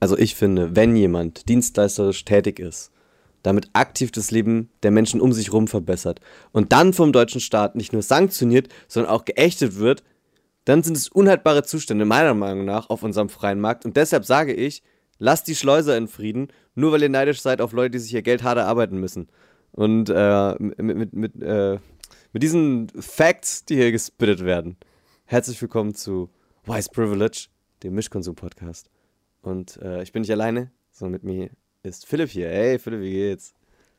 also ich finde, wenn jemand dienstleisterisch tätig ist, damit aktiv das Leben der Menschen um sich herum verbessert und dann vom deutschen Staat nicht nur sanktioniert, sondern auch geächtet wird, dann sind es unhaltbare Zustände meiner Meinung nach auf unserem freien Markt. Und deshalb sage ich, lasst die Schleuser in Frieden, nur weil ihr neidisch seid auf Leute, die sich ihr Geld hart erarbeiten müssen. Und äh, mit, mit, mit, äh, mit diesen Facts, die hier gespittet werden, herzlich willkommen zu Wise Privilege, dem Mischkonsum-Podcast. Und äh, ich bin nicht alleine, sondern mit mir ist Philipp hier. Hey Philipp, wie geht's?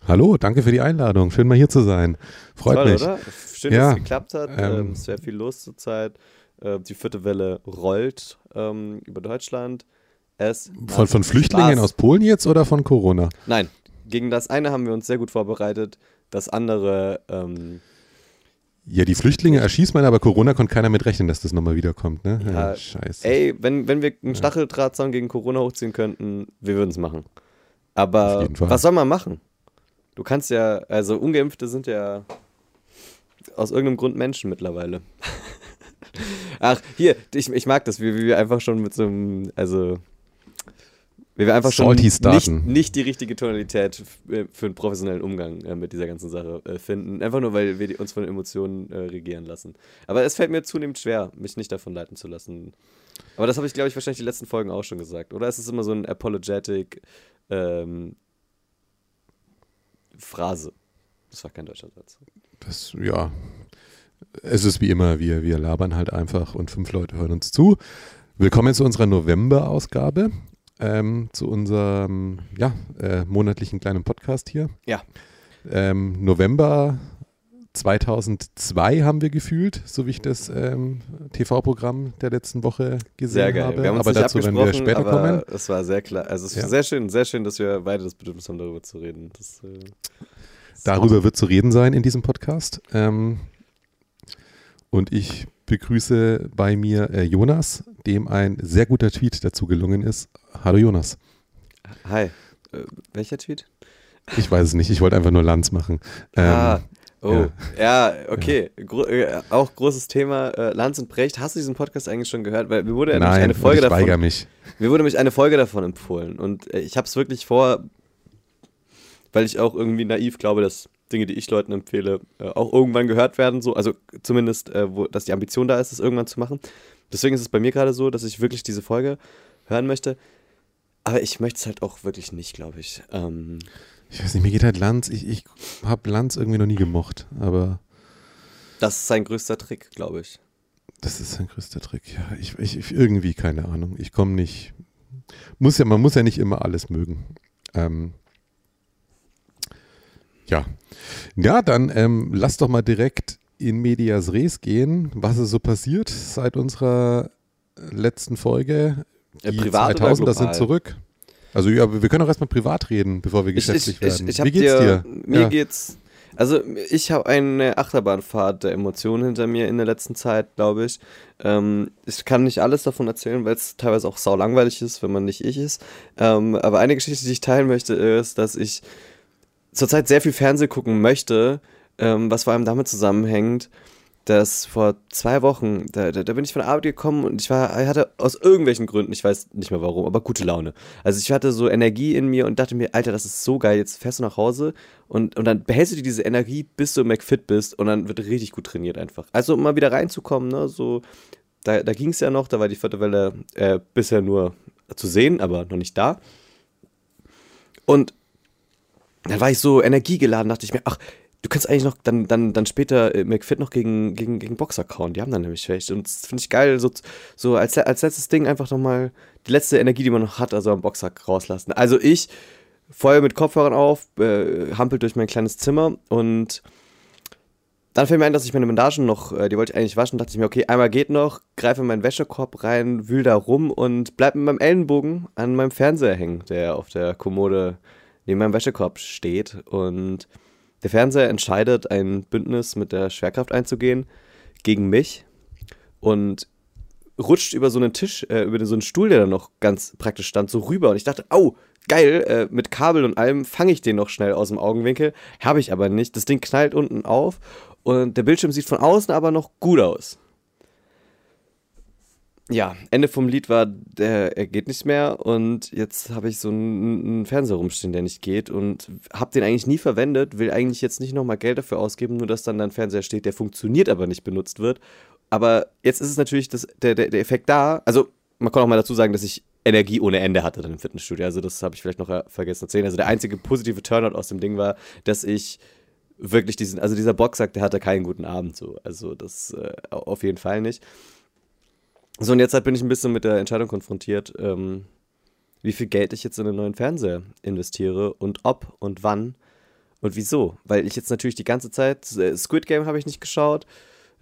Hallo, danke für die Einladung. Schön mal hier zu sein. Freut Toll, mich. Oder? Schön, ja, dass es geklappt hat. Ähm, ähm, sehr viel los zurzeit. Äh, die vierte Welle rollt ähm, über Deutschland. Es von, von Flüchtlingen Spaß. aus Polen jetzt oder von Corona? Nein, gegen das eine haben wir uns sehr gut vorbereitet. Das andere. Ähm, ja, die Flüchtlinge erschießt man, aber Corona konnte keiner mit rechnen, dass das nochmal wiederkommt, ne? Ja, ja, scheiße. Ey, wenn, wenn wir einen Stacheldrahtzaun gegen Corona hochziehen könnten, wir würden es machen. Aber was soll man machen? Du kannst ja, also Ungeimpfte sind ja aus irgendeinem Grund Menschen mittlerweile. Ach, hier, ich, ich mag das, wie, wie wir einfach schon mit so einem, also wie wir einfach schon nicht, nicht, die richtige Tonalität äh, für einen professionellen Umgang äh, mit dieser ganzen Sache äh, finden. Einfach nur, weil wir uns von Emotionen regieren lassen. Aber es fällt mir zunehmend schwer, mich nicht davon leiten zu lassen. Aber das habe ich, glaube ich, wahrscheinlich die letzten Folgen auch schon gesagt. Oder ist es immer so ein apologetic ähm, Phrase? Das war kein deutscher Satz. Das, ja. Es ist wie immer, wir, wir labern halt einfach und fünf Leute hören uns zu. Willkommen zu unserer November-Ausgabe, ähm, zu unserem ja, äh, monatlichen kleinen Podcast hier. Ja. Ähm, November 2002 haben wir gefühlt, so wie ich das ähm, TV-Programm der letzten Woche gesehen habe. Wir haben uns aber dazu werden wir später kommen. Es war sehr klar. Also es ist ja. sehr schön, sehr schön, dass wir beide das Bedürfnis haben, darüber zu reden. Das, äh, darüber wird zu reden sein in diesem Podcast. Ähm, und ich begrüße bei mir äh, Jonas, dem ein sehr guter Tweet dazu gelungen ist. Hallo Jonas. Hi. Äh, welcher Tweet? Ich weiß es nicht, ich wollte einfach nur Lanz machen. Ähm, ah, Oh, ja, ja okay. Gro äh, auch großes Thema. Äh, Lanz und Brecht, hast du diesen Podcast eigentlich schon gehört? Weil mir wurde Nein, eine Folge ich davon. mich. Mir wurde nämlich eine Folge davon empfohlen. Und äh, ich habe es wirklich vor, weil ich auch irgendwie naiv glaube, dass Dinge, die ich Leuten empfehle, äh, auch irgendwann gehört werden. So, also zumindest, äh, wo, dass die Ambition da ist, es irgendwann zu machen. Deswegen ist es bei mir gerade so, dass ich wirklich diese Folge hören möchte. Aber ich möchte es halt auch wirklich nicht, glaube ich. Ähm, ich weiß nicht, mir geht halt Lanz, ich, ich habe Lanz irgendwie noch nie gemocht, aber. Das ist sein größter Trick, glaube ich. Das ist sein größter Trick, ja. Ich, ich irgendwie keine Ahnung. Ich komme nicht. Muss ja, man muss ja nicht immer alles mögen. Ähm, ja. Ja, dann ähm, lass doch mal direkt in Medias Res gehen, was ist so passiert seit unserer letzten Folge. Die ja, 2000er sind zurück. Also ja, wir können auch erstmal privat reden, bevor wir geschäftlich ich, ich, werden. Ich, Wie geht's dir? Mir ja. geht's. Also ich habe eine Achterbahnfahrt der Emotionen hinter mir in der letzten Zeit, glaube ich. Ähm, ich kann nicht alles davon erzählen, weil es teilweise auch sau langweilig ist, wenn man nicht ich ist. Ähm, aber eine Geschichte, die ich teilen möchte, ist, dass ich zurzeit sehr viel Fernsehen gucken möchte, ähm, was vor allem damit zusammenhängt, dass vor zwei Wochen, da, da, da, bin ich von der Arbeit gekommen und ich war, hatte aus irgendwelchen Gründen, ich weiß nicht mehr warum, aber gute Laune. Also ich hatte so Energie in mir und dachte mir, Alter, das ist so geil, jetzt fährst du nach Hause und, und dann behältst du dir diese Energie, bis du McFit bist und dann wird richtig gut trainiert einfach. Also um mal wieder reinzukommen, ne, so, da, da ging es ja noch, da war die vierte Welle äh, bisher nur zu sehen, aber noch nicht da. Und dann war ich so energiegeladen, dachte ich mir, ach, Du kannst eigentlich noch dann, dann, dann später äh, McFit noch gegen, gegen, gegen Boxer kauen. Die haben dann nämlich schlecht. Und das finde ich geil, so, so als, als letztes Ding einfach nochmal die letzte Energie, die man noch hat, also am Boxer rauslassen. Also ich, vorher mit Kopfhörern auf, äh, hampelt durch mein kleines Zimmer und dann fällt mir ein, dass ich meine Bandagen noch, äh, die wollte ich eigentlich waschen, dachte ich mir, okay, einmal geht noch, greife in meinen Wäschekorb rein, wühl da rum und bleib mit meinem Ellenbogen an meinem Fernseher hängen, der auf der Kommode neben meinem Wäschekorb steht und der Fernseher entscheidet, ein Bündnis mit der Schwerkraft einzugehen gegen mich und rutscht über so einen Tisch, äh, über so einen Stuhl, der da noch ganz praktisch stand, so rüber. Und ich dachte, au, geil, äh, mit Kabel und allem fange ich den noch schnell aus dem Augenwinkel. Habe ich aber nicht. Das Ding knallt unten auf und der Bildschirm sieht von außen aber noch gut aus. Ja, Ende vom Lied war, der, er geht nicht mehr und jetzt habe ich so einen, einen, Fernseher rumstehen, der nicht geht und habe den eigentlich nie verwendet, will eigentlich jetzt nicht nochmal Geld dafür ausgeben, nur dass dann ein Fernseher steht, der funktioniert, aber nicht benutzt wird. Aber jetzt ist es natürlich das, der, der, der Effekt da, also man kann auch mal dazu sagen, dass ich Energie ohne Ende hatte dann im Fitnessstudio, also das habe ich vielleicht noch vergessen zu erzählen. Also der einzige positive Turnout aus dem Ding war, dass ich wirklich diesen, also dieser Boxsack, der hatte keinen guten Abend so, also das äh, auf jeden Fall nicht. So, und jetzt halt bin ich ein bisschen mit der Entscheidung konfrontiert, ähm, wie viel Geld ich jetzt in einen neuen Fernseher investiere und ob und wann und wieso. Weil ich jetzt natürlich die ganze Zeit, äh, Squid Game habe ich nicht geschaut,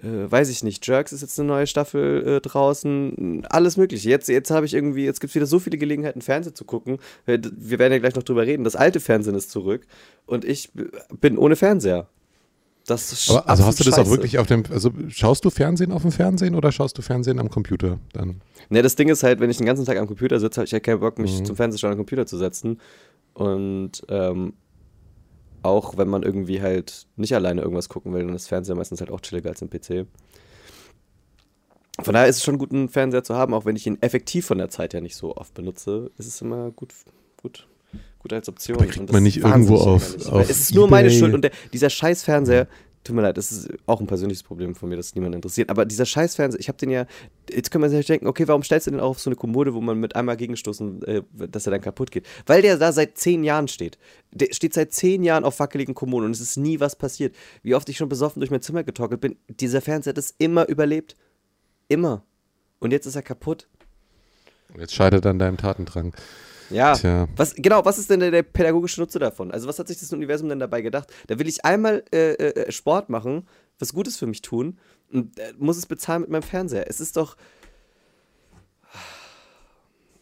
äh, weiß ich nicht, Jerks ist jetzt eine neue Staffel äh, draußen, alles mögliche. Jetzt, jetzt habe ich irgendwie, jetzt gibt es wieder so viele Gelegenheiten, Fernsehen zu gucken. Äh, wir werden ja gleich noch drüber reden. Das alte Fernsehen ist zurück und ich bin ohne Fernseher. Das ist Aber, also hast du das scheiße. auch wirklich auf dem, also schaust du Fernsehen auf dem Fernsehen oder schaust du Fernsehen am Computer dann? Ne, das Ding ist halt, wenn ich den ganzen Tag am Computer sitze, habe ich ja keinen Bock, mich mhm. zum Fernsehschauen am Computer zu setzen. Und ähm, auch wenn man irgendwie halt nicht alleine irgendwas gucken will, dann ist Fernseher meistens halt auch chilliger als im PC. Von daher ist es schon gut, einen Fernseher zu haben, auch wenn ich ihn effektiv von der Zeit her nicht so oft benutze, ist es immer gut, gut gut als Option. Aber kriegt man nicht irgendwo auf, auf Es ist nur meine Schuld und der, dieser scheiß Fernseher, tut mir leid, das ist auch ein persönliches Problem von mir, das niemand interessiert, aber dieser scheiß Fernseher, ich habe den ja, jetzt können wir sich denken, okay, warum stellst du den auch auf so eine Kommode, wo man mit einmal gegenstoßen, äh, dass er dann kaputt geht? Weil der da seit zehn Jahren steht. Der steht seit zehn Jahren auf wackeligen Kommoden und es ist nie was passiert. Wie oft ich schon besoffen durch mein Zimmer getockelt bin, dieser Fernseher hat es immer überlebt. Immer. Und jetzt ist er kaputt. Jetzt scheitert an deinem Tatendrang. Ja. Tja. Was, genau, was ist denn der, der, pädagogische Nutzer davon? Also, was hat sich das Universum denn dabei gedacht? Da will ich einmal äh, äh, Sport machen, was Gutes für mich tun und äh, muss es bezahlen mit meinem Fernseher. Es ist doch.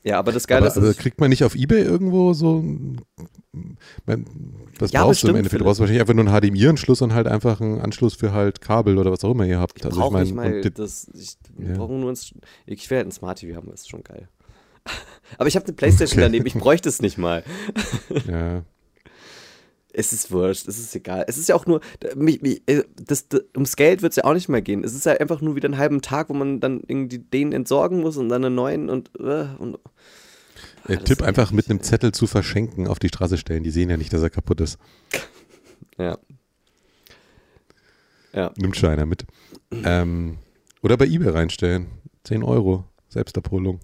Ja, aber das Geile aber, ist. Also kriegt man nicht auf Ebay irgendwo so. Was ja, brauchst du im Endeffekt? Du brauchst wahrscheinlich einfach nur einen HDMI-Anschluss und halt einfach einen Anschluss für halt Kabel oder was auch immer ihr habt. Ich also ich meine. Ich, ja. nur ein, Ich will halt ein Smart TV haben, das ist schon geil. Aber ich habe eine Playstation daneben, ich bräuchte es nicht mal. ja. Es ist wurscht, es ist egal. Es ist ja auch nur, äh, das, das, ums Geld wird es ja auch nicht mehr gehen. Es ist ja einfach nur wieder einen halben Tag, wo man dann irgendwie den entsorgen muss und dann einen neuen und. Äh, und ah, Der Tipp einfach mit einem Zettel zu verschenken auf die Straße stellen. Die sehen ja nicht, dass er kaputt ist. ja. ja. Nimmt schon einer mit. Ähm, oder bei eBay reinstellen. 10 Euro. Selbstabholung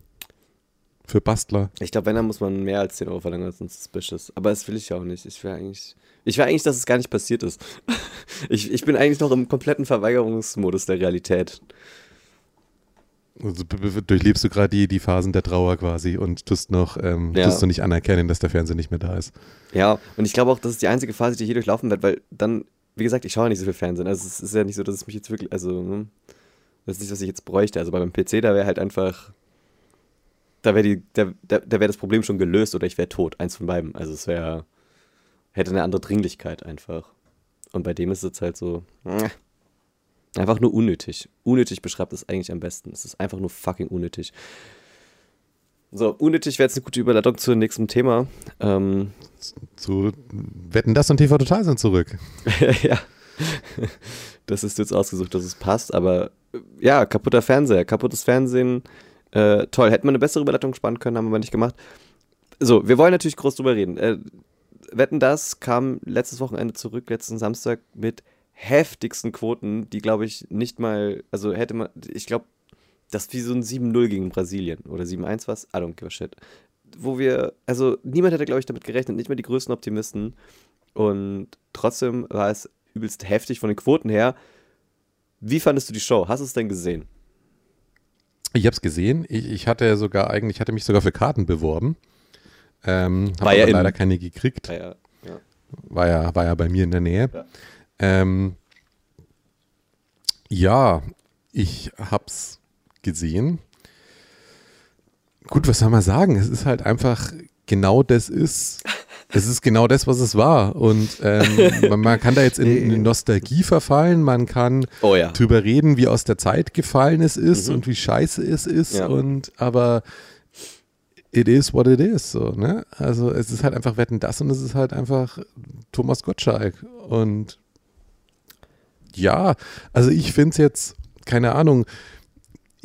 für Bastler. Ich glaube, wenn, dann muss man mehr als 10 Euro verlangen, sonst suspicious. Aber das will ich ja auch nicht. Ich will eigentlich, ich will eigentlich, dass es gar nicht passiert ist. ich, ich bin eigentlich noch im kompletten Verweigerungsmodus der Realität. Also durchlebst du gerade die, die Phasen der Trauer quasi und tust noch, ähm, ja. tust du nicht anerkennen, dass der Fernseher nicht mehr da ist. Ja, und ich glaube auch, das ist die einzige Phase, die ich hier durchlaufen werde, weil dann, wie gesagt, ich schaue nicht so viel Fernsehen. Also es ist ja nicht so, dass es mich jetzt wirklich, also, hm, das ist nicht, was ich jetzt bräuchte. Also beim PC, da wäre halt einfach da wäre da, da, da wär das Problem schon gelöst oder ich wäre tot. Eins von beiden. Also es wäre, hätte eine andere Dringlichkeit einfach. Und bei dem ist es halt so, äh, einfach nur unnötig. Unnötig beschreibt es eigentlich am besten. Es ist einfach nur fucking unnötig. So, unnötig wäre jetzt eine gute Überleitung zum nächsten Thema. Ähm, zu Wetten, das und TV Total sind zurück. ja. Das ist jetzt ausgesucht, dass es passt, aber ja, kaputter Fernseher, kaputtes Fernsehen äh, toll, hätten wir eine bessere Überleitung spannen können, haben wir nicht gemacht. So, wir wollen natürlich groß drüber reden. Äh, Wetten, das kam letztes Wochenende zurück, letzten Samstag mit heftigsten Quoten, die glaube ich nicht mal, also hätte man, ich glaube, das wie so ein 7-0 gegen Brasilien oder 7-1 was, I don't give a shit. Wo wir, also niemand hätte glaube ich damit gerechnet, nicht mal die größten Optimisten. Und trotzdem war es übelst heftig von den Quoten her. Wie fandest du die Show? Hast du es denn gesehen? Ich habe es gesehen. Ich, ich, hatte sogar eigentlich, hatte mich sogar für Karten beworben. Ähm, habe ja leider keine gekriegt. War ja, ja. War ja, war ja bei mir in der Nähe. Ja, ähm, ja ich hab's gesehen. Gut, was soll man sagen? Es ist halt einfach genau das ist. Es ist genau das, was es war. Und ähm, man, man, kann da jetzt in, in, Nostalgie verfallen, man kann oh, ja. drüber reden, wie aus der Zeit gefallen es ist mhm. und wie scheiße es ist. Ja. Und aber it is what it is. So, ne? Also es ist halt einfach Wetten das und es ist halt einfach Thomas Gottschalk. Und ja, also ich finde es jetzt, keine Ahnung,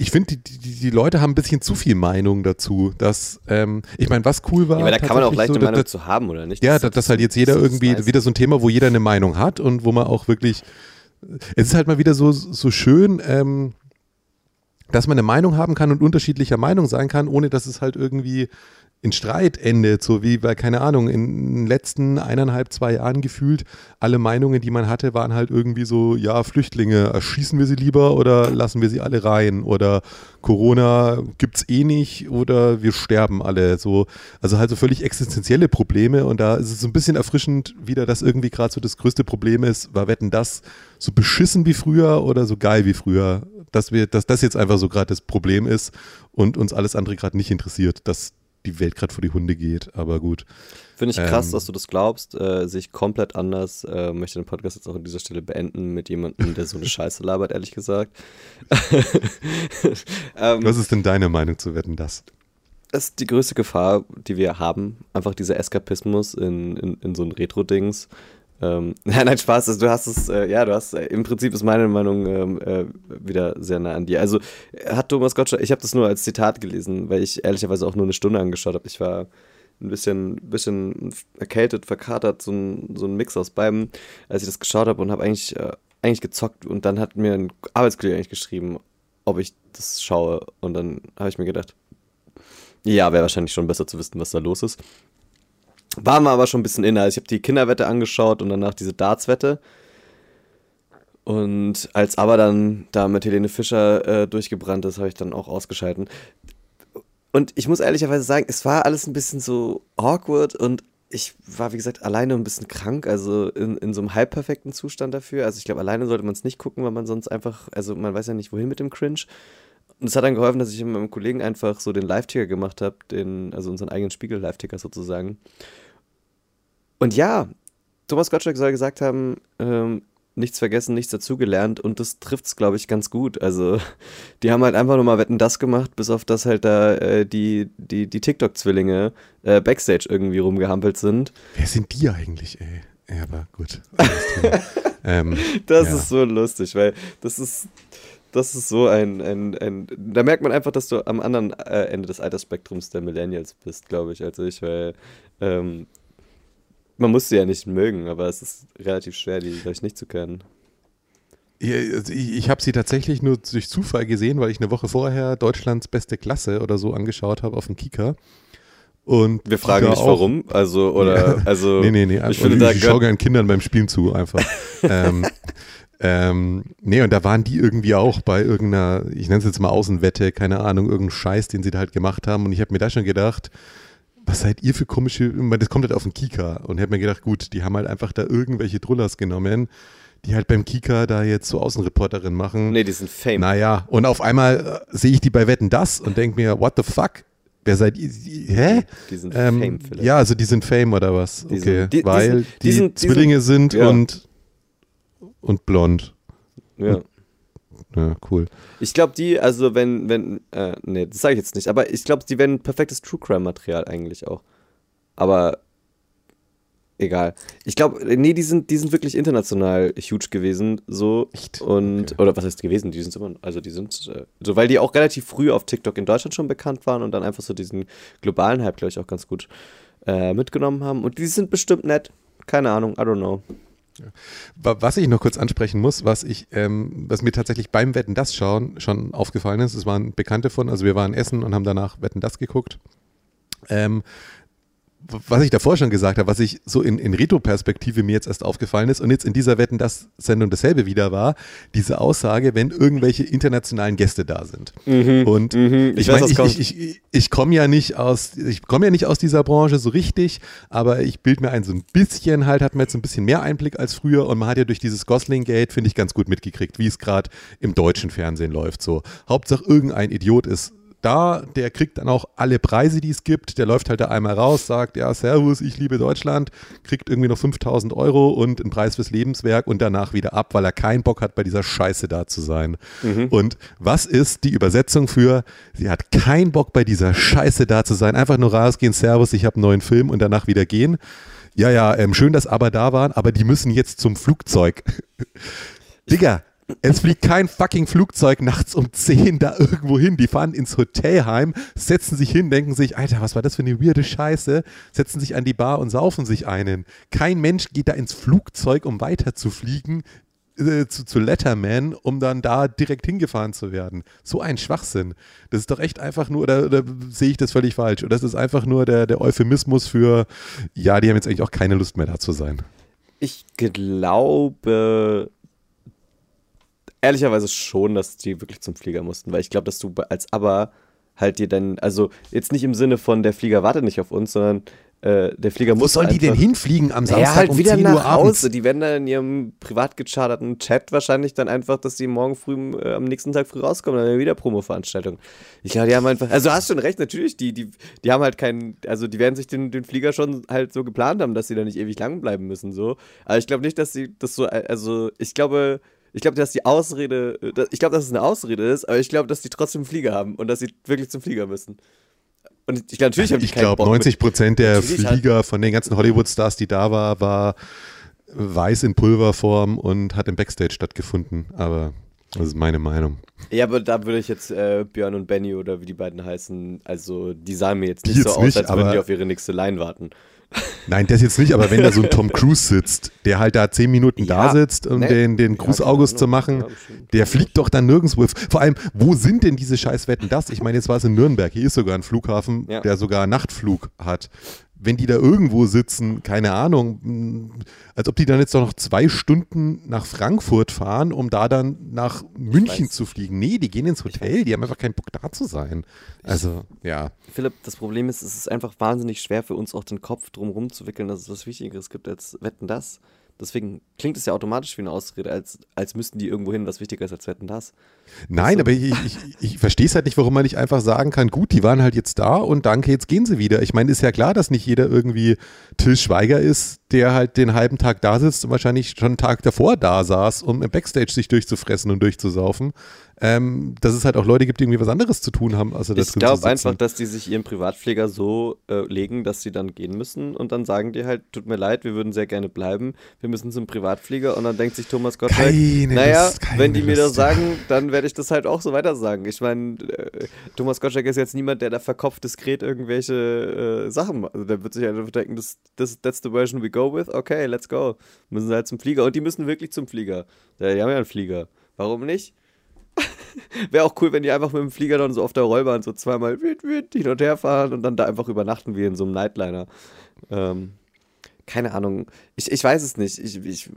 ich finde, die, die, die, Leute haben ein bisschen zu viel Meinung dazu. Dass, ähm, ich meine, was cool war. Ja, aber da kann man auch leicht so, eine Meinung zu haben, oder nicht? Ja, das, dass halt jetzt jeder irgendwie nice. wieder so ein Thema, wo jeder eine Meinung hat und wo man auch wirklich. Es ist halt mal wieder so, so schön, ähm, dass man eine Meinung haben kann und unterschiedlicher Meinung sein kann, ohne dass es halt irgendwie in Streit endet, so wie bei, keine Ahnung, in den letzten eineinhalb, zwei Jahren gefühlt, alle Meinungen, die man hatte, waren halt irgendwie so, ja, Flüchtlinge, erschießen wir sie lieber oder lassen wir sie alle rein? Oder Corona gibt's eh nicht oder wir sterben alle, so, also halt so völlig existenzielle Probleme und da ist es so ein bisschen erfrischend wieder, dass irgendwie gerade so das größte Problem ist, war wetten das so beschissen wie früher oder so geil wie früher, dass wir, dass das jetzt einfach so gerade das Problem ist und uns alles andere gerade nicht interessiert, dass die Welt gerade vor die Hunde geht, aber gut. Finde ich krass, ähm, dass du das glaubst. Äh, sehe ich komplett anders. Äh, möchte den Podcast jetzt auch an dieser Stelle beenden mit jemandem, der so eine Scheiße labert, ehrlich gesagt. ähm, Was ist denn deine Meinung zu Wetten, das? Das ist die größte Gefahr, die wir haben. Einfach dieser Eskapismus in, in, in so ein Retro-Dings. Ähm, nein, Spaß. Du hast es, äh, ja, du hast, äh, im Prinzip ist meine Meinung ähm, äh, wieder sehr nah an dir. Also hat Thomas Gottschalk, ich habe das nur als Zitat gelesen, weil ich ehrlicherweise auch nur eine Stunde angeschaut habe. Ich war ein bisschen, bisschen erkältet, verkatert, so ein, so ein Mix aus beiden, als ich das geschaut habe und habe eigentlich, äh, eigentlich gezockt und dann hat mir ein Arbeitskollege eigentlich geschrieben, ob ich das schaue und dann habe ich mir gedacht, ja, wäre wahrscheinlich schon besser zu wissen, was da los ist. Waren wir aber schon ein bisschen inner. Also ich habe die Kinderwette angeschaut und danach diese Dartswette. Und als aber dann da mit Helene Fischer äh, durchgebrannt ist, habe ich dann auch ausgeschalten. Und ich muss ehrlicherweise sagen, es war alles ein bisschen so awkward und ich war, wie gesagt, alleine ein bisschen krank, also in, in so einem halbperfekten Zustand dafür. Also ich glaube, alleine sollte man es nicht gucken, weil man sonst einfach, also man weiß ja nicht, wohin mit dem Cringe. Und es hat dann geholfen, dass ich mit meinem Kollegen einfach so den Live-Ticker gemacht habe, also unseren eigenen Spiegel-Live-Ticker sozusagen. Und ja, Thomas Gottschalk soll gesagt haben, ähm, nichts vergessen, nichts dazugelernt und das trifft es, glaube ich, ganz gut. Also, die haben halt einfach nochmal Wetten das gemacht, bis auf das halt da äh, die, die, die TikTok-Zwillinge äh, Backstage irgendwie rumgehampelt sind. Wer sind die eigentlich, ey? Ja, aber gut. ähm, das ja. ist so lustig, weil das ist, das ist so ein, ein, ein, da merkt man einfach, dass du am anderen äh, Ende des Altersspektrums der Millennials bist, glaube ich, als ich, weil ähm, man muss sie ja nicht mögen, aber es ist relativ schwer, die gleich nicht zu kennen. Also ich, ich habe sie tatsächlich nur durch Zufall gesehen, weil ich eine Woche vorher Deutschlands beste Klasse oder so angeschaut habe auf dem Kika. Und wir fragen nicht warum, also oder also nee nee nee, ich, finde, ich, ich schaue gerne Kindern beim Spielen zu einfach. ähm, ähm, nee, und da waren die irgendwie auch bei irgendeiner, ich nenne es jetzt mal Außenwette, keine Ahnung, irgendein Scheiß, den sie da halt gemacht haben. Und ich habe mir da schon gedacht, was seid ihr für komische, das kommt halt auf den Kika. Und habe mir gedacht, gut, die haben halt einfach da irgendwelche Drullers genommen, die halt beim Kika da jetzt so Außenreporterin machen. Nee, die sind Fame. Naja, und auf einmal äh, sehe ich die bei Wetten das und denke mir, what the fuck? Wer seid ihr? Hä? Die sind ähm, Fame vielleicht. Ja, also die sind Fame oder was? Die okay, sind, die, weil die, die, sind, Zwillinge sind, ja. und, und blond. Ja. Und ja, cool. Ich glaube, die, also wenn, wenn, äh, nee, das sage ich jetzt nicht, aber ich glaube, die wären perfektes True Crime-Material eigentlich auch. Aber egal. Ich glaube, nee, die sind, die sind wirklich international huge gewesen, so. Echt? Und, okay. oder was heißt gewesen? Die sind immer, also die sind, äh, so, weil die auch relativ früh auf TikTok in Deutschland schon bekannt waren und dann einfach so diesen globalen Hype, glaube ich, auch ganz gut äh, mitgenommen haben. Und die sind bestimmt nett. Keine Ahnung, I don't know. Was ich noch kurz ansprechen muss, was ich, ähm, was mir tatsächlich beim Wetten das schauen schon aufgefallen ist, es waren Bekannte von, also wir waren essen und haben danach Wetten das geguckt. Ähm, was ich davor schon gesagt habe, was ich so in, in Retro-Perspektive mir jetzt erst aufgefallen ist und jetzt in dieser Wetten, das Sendung dasselbe wieder war, diese Aussage, wenn irgendwelche internationalen Gäste da sind. Mhm, und mhm, ich, ich meine, ich, ich, ich, ich komme ja nicht aus, ich komme ja nicht aus dieser Branche so richtig, aber ich bilde mir ein so ein bisschen halt, hat man jetzt ein bisschen mehr Einblick als früher und man hat ja durch dieses Gosling-Gate, finde ich, ganz gut mitgekriegt, wie es gerade im deutschen Fernsehen läuft. So. Hauptsache irgendein Idiot ist da, der kriegt dann auch alle Preise, die es gibt. Der läuft halt da einmal raus, sagt, ja, Servus, ich liebe Deutschland, kriegt irgendwie noch 5000 Euro und einen Preis fürs Lebenswerk und danach wieder ab, weil er keinen Bock hat, bei dieser Scheiße da zu sein. Mhm. Und was ist die Übersetzung für, sie hat keinen Bock, bei dieser Scheiße da zu sein, einfach nur rausgehen, Servus, ich habe einen neuen Film und danach wieder gehen. Ja, ja, ähm, schön, dass aber da waren, aber die müssen jetzt zum Flugzeug. Digga, Es fliegt kein fucking Flugzeug nachts um 10 da irgendwo hin. Die fahren ins Hotelheim, setzen sich hin, denken sich, Alter, was war das für eine weirde Scheiße, setzen sich an die Bar und saufen sich einen. Kein Mensch geht da ins Flugzeug, um weiter zu äh, zu, zu Letterman, um dann da direkt hingefahren zu werden. So ein Schwachsinn. Das ist doch echt einfach nur, oder, oder sehe ich das völlig falsch? Oder das ist einfach nur der, der Euphemismus für, ja, die haben jetzt eigentlich auch keine Lust mehr da zu sein. Ich glaube, ehrlicherweise schon, dass die wirklich zum Flieger mussten, weil ich glaube, dass du als Aber halt dir dann, also jetzt nicht im Sinne von der Flieger wartet nicht auf uns, sondern äh, der Flieger Wo muss. sollen die denn hinfliegen am Samstag ja, halt um wieder 10 nach Uhr abends? Hause. Die werden dann in ihrem privat gecharterten Chat wahrscheinlich dann einfach, dass die morgen früh äh, am nächsten Tag früh rauskommen, dann wieder Promo-Veranstaltung. Ich glaube, die haben einfach, also du hast schon recht, natürlich, die, die, die haben halt keinen, also die werden sich den, den Flieger schon halt so geplant haben, dass sie da nicht ewig lang bleiben müssen, so. Aber ich glaube nicht, dass sie das so, also ich glaube, ich glaube, dass die Ausrede, ich glaube, dass es eine Ausrede ist, aber ich glaube, dass die trotzdem einen Flieger haben und dass sie wirklich zum Flieger müssen. Und ich glaube, natürlich haben die Ich glaube, Bock mit- 90 Prozent der Flieger von den ganzen Hollywood-Stars, die da war, war weiß in Pulverform und hat im Backstage stattgefunden. Aber das ist meine Meinung. Ja, aber da würde ich jetzt äh, Björn und Benny oder wie die beiden heißen, also die sahen mir jetzt Die nicht so jetzt aus, nicht, als würden die auf ihre nächste Line warten. Nein, das jetzt nicht, aber wenn da so ein Tom Cruise sitzt, der halt da zehn Minuten da Ja, sitzt, um ne? den, den Gruß keine August zu Ahnung. machen, der fliegt doch dann nirgendwo. Vor allem, wo sind denn diese Scheißwetten das? Ich meine, jetzt war es in Nürnberg, hier ist sogar ein Flughafen, Ja. der sogar Nachtflug hat. Wenn die da irgendwo sitzen, keine Ahnung, mh, als ob die dann jetzt doch noch zwei Stunden nach Frankfurt fahren, um da dann nach München zu fliegen. Nee, die gehen ins Hotel, die haben einfach keinen Bock da zu sein. Also, ja. Philipp, das Problem ist, es ist einfach wahnsinnig schwer für uns auch den Kopf drum rumzuwickeln, dass es was Wichtigeres gibt als Wetten das. Deswegen klingt es ja automatisch wie eine Ausrede, als, als müssten die irgendwo hin, was wichtiger ist als Wetten das. Nein, so. aber ich, ich, ich verstehe es halt nicht, warum man nicht einfach sagen kann, gut, die waren halt jetzt da und danke, jetzt gehen sie wieder. Ich meine, ist ja klar, dass nicht jeder irgendwie Till Schweiger ist, der halt den halben Tag da sitzt und wahrscheinlich schon einen Tag davor da saß, um im Backstage sich durchzufressen und durchzusaufen. Ähm, dass es halt auch Leute gibt, die irgendwie was anderes zu tun haben, da Ich glaube einfach, dass die sich ihren Privatpfleger so äh, legen, dass sie dann gehen müssen und dann sagen die halt, tut mir leid, wir würden sehr gerne bleiben, wir müssen zum Privatpfleger und dann denkt sich Thomas Gottschalk, naja, Lust, wenn die mir das Lust, ja. sagen, dann werde ich das halt auch so weiter sagen. Ich meine, äh, Thomas Gottschalk ist jetzt niemand, der da verkopft diskret irgendwelche äh, Sachen macht. Also der wird sich einfach denken, das, das, that's the version we go with, okay, let's go. Müssen sie halt zum Flieger und die müssen wirklich zum Flieger. Ja, die haben ja einen Flieger. Warum nicht? Wäre auch cool, wenn die einfach mit dem Flieger dann so auf der Rollbahn so zweimal wild, wild hin und her fahren und dann da einfach übernachten wie in so einem Nightliner. Ähm, keine Ahnung. Ich, ich weiß es nicht. Ich, ich,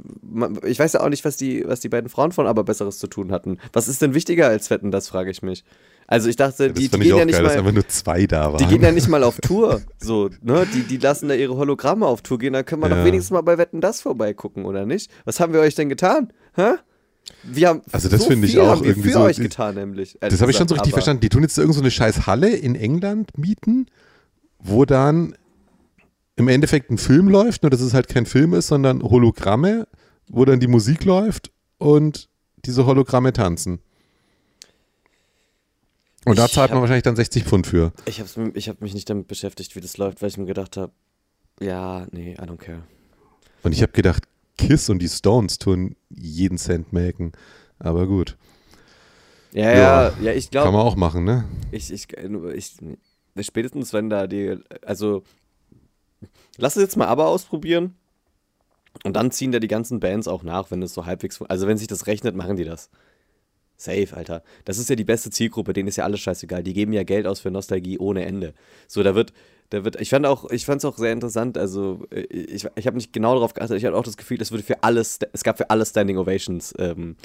ich weiß ja auch nicht, was die, was die beiden Frauen von aber Besseres zu tun hatten. Was ist denn wichtiger als Wetten, das frage ich mich. Also ich dachte, das die, die gehen ja nicht geil, mal. einfach nur zwei da waren. Die gehen ja nicht mal auf Tour. So, ne? Die, die lassen da ihre Hologramme auf Tour gehen. Da können wir Ja. doch wenigstens mal bei Wetten das vorbeigucken, oder nicht? Was haben wir euch denn getan? Hä? Wir haben Also das so finde ich auch irgendwie für so- euch getan, nämlich. Das habe ich schon so richtig verstanden. Die tun jetzt irgend so eine scheiß Halle in England mieten, wo dann im Endeffekt ein Film läuft, nur dass es halt kein Film ist, sondern Hologramme, wo dann die Musik läuft und diese Hologramme tanzen. Und da Ich zahlt man hab- wahrscheinlich dann 60 Pfund für. Ich habe ich hab mich nicht damit beschäftigt, wie das läuft, weil ich mir gedacht habe, ja, nee, I don't care. Und ich habe gedacht, Kiss und die Stones tun jeden Cent melken. Aber gut, Ja, Ja, ja, ich kann glaube, man auch machen, ne? ich, ich, ich, spätestens wenn da die, also, lass es jetzt mal aber ausprobieren und dann ziehen da die ganzen Bands auch nach, wenn es so halbwegs, also wenn sich das rechnet, machen die das. Safe, Alter. Das ist ja die beste Zielgruppe, denen ist ja alles scheißegal. Die geben ja Geld aus für Nostalgie ohne Ende. So, da wird, da wird, ich fand auch, ich fand es auch sehr interessant, also äh, ich, ich habe nicht genau darauf geachtet, ich hatte auch das Gefühl, es würde für alles, es gab für alle Standing Ovations ähm,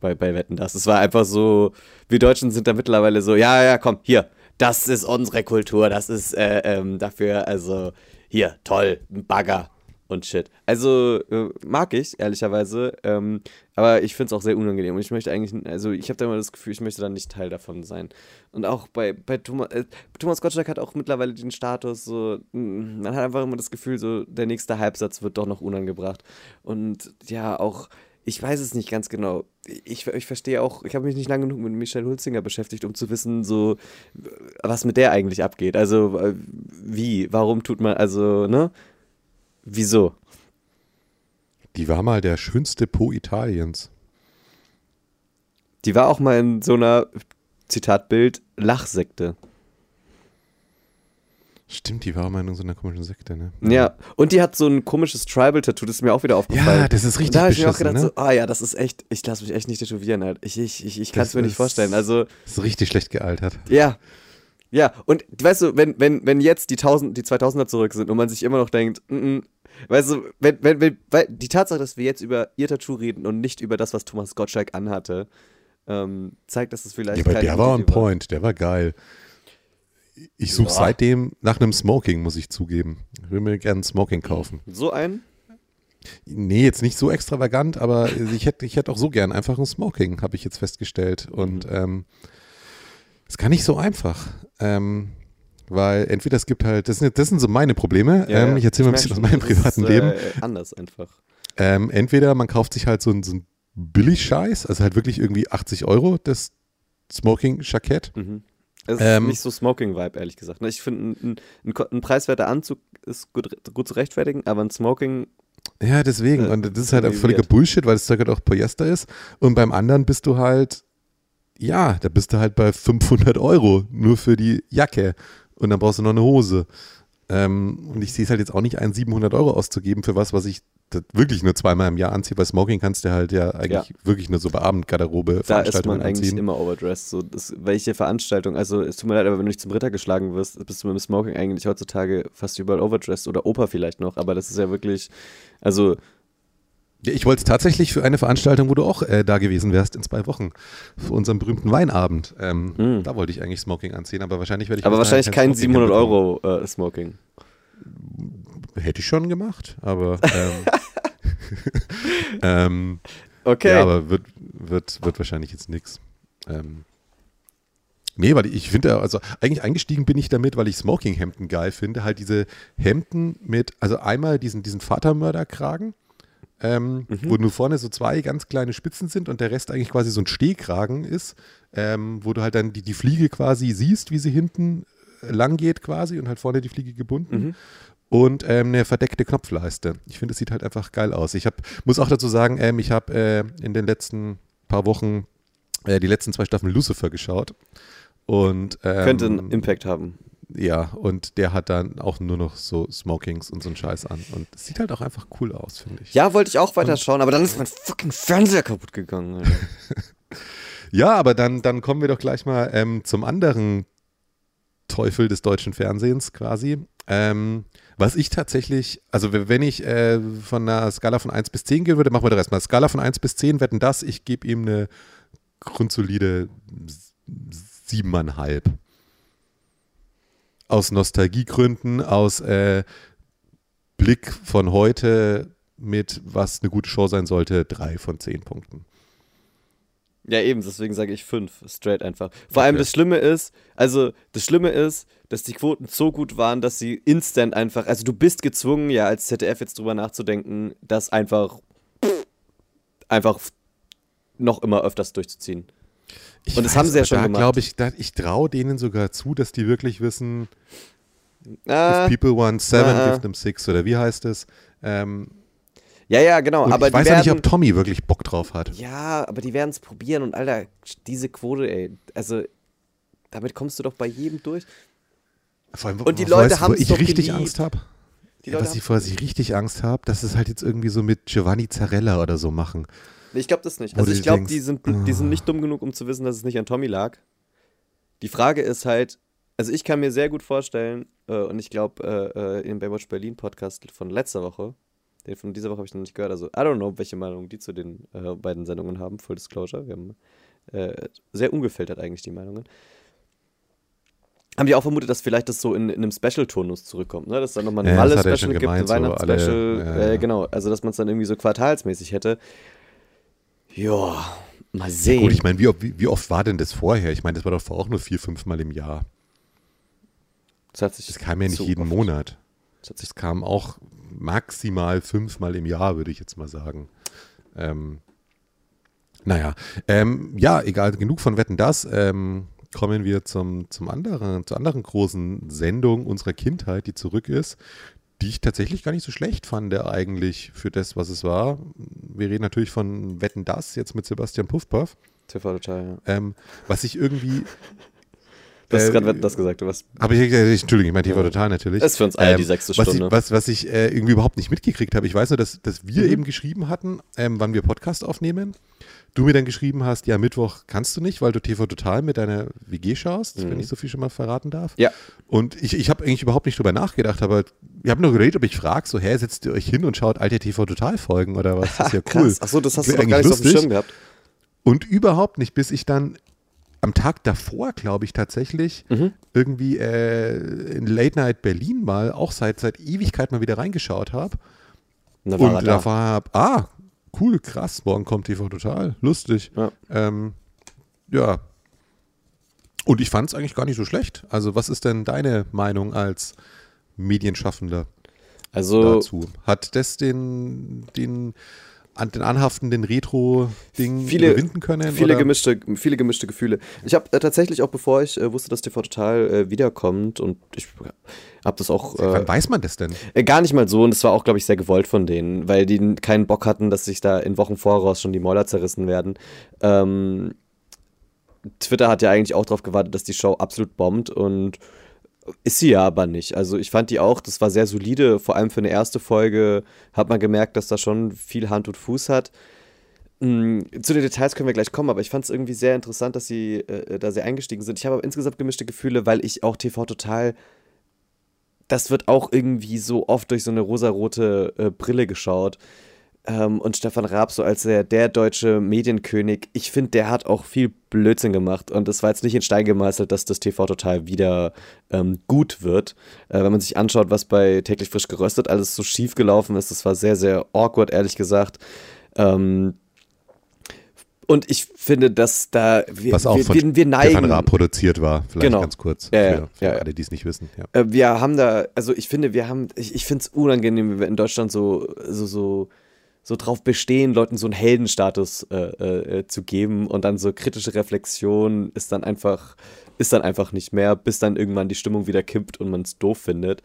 bei, bei Wetten das. Es war einfach so, wir Deutschen sind da mittlerweile so, ja, ja, komm, hier, das ist unsere Kultur, das ist äh, ähm, dafür, also hier, toll, ein Bagger und shit. Also äh, mag ich, ehrlicherweise, ähm, aber ich finde es auch sehr unangenehm und ich möchte eigentlich, also ich habe da immer das Gefühl, ich möchte da nicht Teil davon sein. Und auch bei, bei Thomas, äh, Thomas Gottschalk hat auch mittlerweile den Status, so, man hat einfach immer das Gefühl, so, der nächste Halbsatz wird doch noch unangebracht. Und ja, auch, ich weiß es nicht ganz genau. Ich, ich verstehe auch, ich habe mich nicht lange genug mit Michelle Hulzinger beschäftigt, um zu wissen, so, was mit der eigentlich abgeht. Also, äh, wie, warum tut man, also, ne? Wieso? Die war mal der schönste Po Italiens. Die war auch mal in so einer, Zitatbild, Lachsekte. Stimmt, die war mal in so einer komischen Sekte, ne? Ja, und die hat so ein komisches Tribal-Tattoo, das ist mir auch wieder aufgefallen. Ja, das ist richtig und da habe ich mir auch gedacht, ne? so, ah ja, das ist echt, ich lasse mich echt nicht tätowieren halt. Ich, ich, ich, ich kann es mir nicht vorstellen. Also, Das ist richtig schlecht gealtert. ja. Ja, und weißt du, wenn, wenn, wenn jetzt die 1000, die 2000er zurück sind und man sich immer noch denkt, mm, mm, weißt du, wenn, wenn, wenn, weil die Tatsache, dass wir jetzt über ihr Tattoo reden und nicht über das, was Thomas Gottschalk anhatte, ähm, zeigt, dass es vielleicht Ja, aber der war on point, der war geil. Ich suche Ja. seitdem nach einem Smoking, muss ich zugeben. Ich will mir gerne ein Smoking kaufen. So ein? Nee, jetzt nicht so extravagant, aber ich hätte, ich hätte auch so gern einfach ein Smoking, habe ich jetzt festgestellt. Und ähm, ist gar nicht so einfach. Ähm, weil entweder es gibt halt, das sind, das sind so meine Probleme. Ja, ähm, ich erzähle mal ein bisschen aus meinem privaten ist, Leben. Äh, anders einfach. Ähm, entweder man kauft sich halt so ein, so ein Billig-Scheiß, also halt wirklich irgendwie 80 Euro, das Smoking-Jackett. Mhm. Es Ähm, ist nicht so Smoking-Vibe, ehrlich gesagt. ne? Ich finde, ein, ein, ein, preiswerter Anzug ist gut, gut zu rechtfertigen, aber ein Smoking, Ja, deswegen. Äh, Und das ist halt völliger. Bullshit, weil das Zeug halt auch Polyester ist. Und beim anderen bist du halt, ja, da bist du halt bei 500 Euro nur für die Jacke. Und dann brauchst du noch eine Hose. Ähm, und ich sehe es halt jetzt auch nicht ein, 700 Euro auszugeben für was, was ich wirklich nur zweimal im Jahr anziehe. Bei Smoking kannst du halt ja eigentlich wirklich nur so bei Abendgarderobe da ist man eigentlich anziehen. immer overdressed. So, das, welche Veranstaltung, also es tut mir leid, aber wenn du nicht zum Ritter geschlagen wirst, bist du mit dem Smoking eigentlich heutzutage fast überall overdressed oder Opa vielleicht noch, aber das ist ja wirklich, also Ja, ich wollte es tatsächlich für eine Veranstaltung, wo du auch äh, da gewesen wärst in zwei Wochen, für unseren berühmten Weinabend. Ähm, Mm. Da wollte ich eigentlich Smoking anziehen, aber wahrscheinlich werde ich aber wahrscheinlich kein Smoking 700 hinbekommen. Euro äh, Smoking. Hätte ich schon gemacht, aber ähm, ähm, Okay. ja, aber wird, wird, wird wahrscheinlich jetzt nichts. Ähm, nee, weil ich finde, also eigentlich eingestiegen bin ich damit, weil ich Smoking-Hemden geil finde. Halt diese Hemden mit, also einmal diesen, diesen Vatermörderkragen, ähm, Mhm. wo nur vorne so zwei ganz kleine Spitzen sind und der Rest eigentlich quasi so ein Stehkragen ist, ähm, wo du halt dann die, die Fliege quasi siehst, wie sie hinten äh, lang geht quasi und halt vorne die Fliege gebunden Mhm. und ähm, eine verdeckte Knopfleiste. Ich finde, es sieht halt einfach geil aus. Ich hab, muss auch dazu sagen, ähm, ich habe äh, in den letzten paar Wochen äh, die letzten zwei Staffeln Lucifer geschaut. Und, ähm, Könnte einen Impact haben. Ja, und der hat dann auch nur noch so Smokings und so einen Scheiß an. Und es sieht halt auch einfach cool aus, finde ich. Ja, wollte ich auch weiter schauen, aber dann ist mein fucking Fernseher kaputt gegangen. Ja, aber dann, dann kommen wir doch gleich mal ähm, zum anderen Teufel des deutschen Fernsehens quasi. Ähm, was ich tatsächlich, also wenn ich äh, von einer Skala von 1 bis 10 gehen würde, machen wir doch erstmal Skala von 1 bis 10, wetten das, ich gebe ihm eine grundsolide s- siebeneinhalb. Aus Nostalgiegründen, aus äh, Blick von heute mit, was eine gute Show sein sollte, drei von zehn Punkten. Ja, eben, deswegen sage ich fünf, straight einfach. Vor allem Okay. das Schlimme ist, also das Schlimme ist, dass die Quoten so gut waren, dass sie instant einfach, also du bist gezwungen, ja, als ZDF jetzt drüber nachzudenken, das einfach, einfach noch immer öfters durchzuziehen. Ich Und das haben sie ja schon da gemacht. glaube ich, da, ich traue denen sogar zu, dass die wirklich wissen, Ah, if people want seven, Ah, ah. give them six oder wie heißt es? Ähm, ja, ja, genau, und aber ich weiß ja nicht, ob Tommy wirklich Bock drauf hat. Ja, aber die werden es probieren und Alter, diese Quote, ey, also damit kommst du doch bei jedem durch. Vor allem, Und die Leute haben's ich doch richtig geliebt. Angst habe. Ja, was ich haben- vor was ich richtig Angst habe, dass es halt jetzt irgendwie so mit Giovanni Zarella oder so machen. Nee, Ich glaube das nicht. Also ich glaube, die sind, die sind nicht dumm genug, um zu wissen, dass es nicht an Tommy lag. Die Frage ist halt, also ich kann mir sehr gut vorstellen, äh, und ich glaube, äh, äh, im Baywatch Berlin Podcast von letzter Woche, den von dieser Woche habe ich noch nicht gehört, also I don't know, welche Meinung die zu den äh, beiden Sendungen haben, Full Disclosure. Wir haben äh, sehr ungefiltert eigentlich die Meinungen. Haben die auch vermutet, dass vielleicht das so in, in einem Special-Turnus zurückkommt, ne? Dass es dann nochmal ein Ja, Malle-Special gibt, gemeint, ein so Weihnachtsspecial, alle- ja, ja. äh, genau, also dass man es dann irgendwie so quartalsmäßig hätte. Ja, mal sehen. Gut, ich meine, wie, oft- wie, wie oft war denn das vorher? Ich meine, das war doch vorher auch nur vier, fünf Mal im Jahr. das hat sich Das kam ja nicht zu jeden oft- Monat. Das hat sich Das kam auch maximal fünfmal im Jahr, würde ich jetzt mal sagen. Ähm, naja, ähm, ja, egal, genug von Wetten das. Ähm, kommen wir zum, zum anderen, zur anderen großen Sendung unserer Kindheit, die zurück ist. Die ich tatsächlich gar nicht so schlecht fand, eigentlich für das, was es war. Wir reden natürlich von Wetten das, jetzt mit Sebastian Puffpaff. TV Total, ja. Ähm, was ich irgendwie. Du hast äh, gerade Wetten das gesagt, du was. Aber ich, ich, Entschuldigung, ich meine TV ja. Total natürlich. Das ist für uns alle ähm, die sechste was Stunde. Ich, was, was ich äh, irgendwie überhaupt nicht mitgekriegt habe, ich weiß nur, dass, dass wir mhm. eben geschrieben hatten, ähm, wann wir Podcast aufnehmen du mir dann geschrieben hast, ja, Mittwoch kannst du nicht, weil du TV Total mit deiner WG schaust, mhm. wenn ich so viel schon mal verraten darf. Ja. Und ich, ich habe eigentlich überhaupt nicht drüber nachgedacht, aber ich habe nur geredet, ob ich frage, so, hä, setzt ihr euch hin und schaut alte TV Total Folgen oder was? Das ist ja cool. Achso, das hast du gar nicht lustig. auf dem Schirm gehabt. Und überhaupt nicht, bis ich dann am Tag davor, glaube ich, tatsächlich mhm. irgendwie äh, in Late Night Berlin mal, auch seit, seit Ewigkeit mal wieder reingeschaut habe. Und da, da war, ah, cool, krass, morgen kommt TV Total, lustig. Ja. Ähm, ja. Und ich fand es eigentlich gar nicht so schlecht. Also, was ist denn deine Meinung als Medienschaffender also, dazu? Hat das den, den an den anhaftenden Retro-Ding überwinden können? Viele gemischte, viele gemischte Gefühle. Ich habe äh, tatsächlich auch, bevor ich äh, wusste, dass TV Total äh, wiederkommt und ich habe das auch. Wann äh, weiß man das denn? Äh, gar nicht mal so und das war auch, glaube ich, sehr gewollt von denen, weil die keinen Bock hatten, dass sich da in Wochen voraus schon die Mäuler zerrissen werden. Ähm, Twitter hat ja eigentlich auch darauf gewartet, dass die Show absolut bombt und ist sie ja aber nicht. Also ich fand die auch, das war sehr solide, vor allem für eine erste Folge hat man gemerkt, dass da schon viel Hand und Fuß hat. Mm, zu den Details können wir gleich kommen, aber ich fand es irgendwie sehr interessant, dass sie äh, da sehr eingestiegen sind. Ich habe aber insgesamt gemischte Gefühle, weil ich auch TV total. Das wird auch irgendwie so oft durch so eine rosarote äh, Brille geschaut. Ähm, und Stefan Raab, so als der, der deutsche Medienkönig, ich finde, der hat auch viel Blödsinn gemacht. Und es war jetzt nicht in Stein gemeißelt, dass das TV total wieder ähm, gut wird. Äh, wenn man sich anschaut, was bei täglich frisch geröstet alles so schief gelaufen ist, das war sehr, sehr awkward, ehrlich gesagt. Ähm, und ich finde, dass da wir, Was auch wir, von wir, wir neigen. Stefan Raab produziert war, vielleicht genau. ganz kurz, ja, für, für ja, alle, die es nicht wissen. Ja. Äh, wir haben da, also ich finde, wir haben, ich, ich finde es unangenehm, wenn wir in Deutschland so, so, so so drauf bestehen, Leuten so einen Heldenstatus äh, äh, zu geben und dann so kritische Reflexion ist dann einfach, ist dann einfach nicht mehr, bis dann irgendwann die Stimmung wieder kippt und man es doof findet.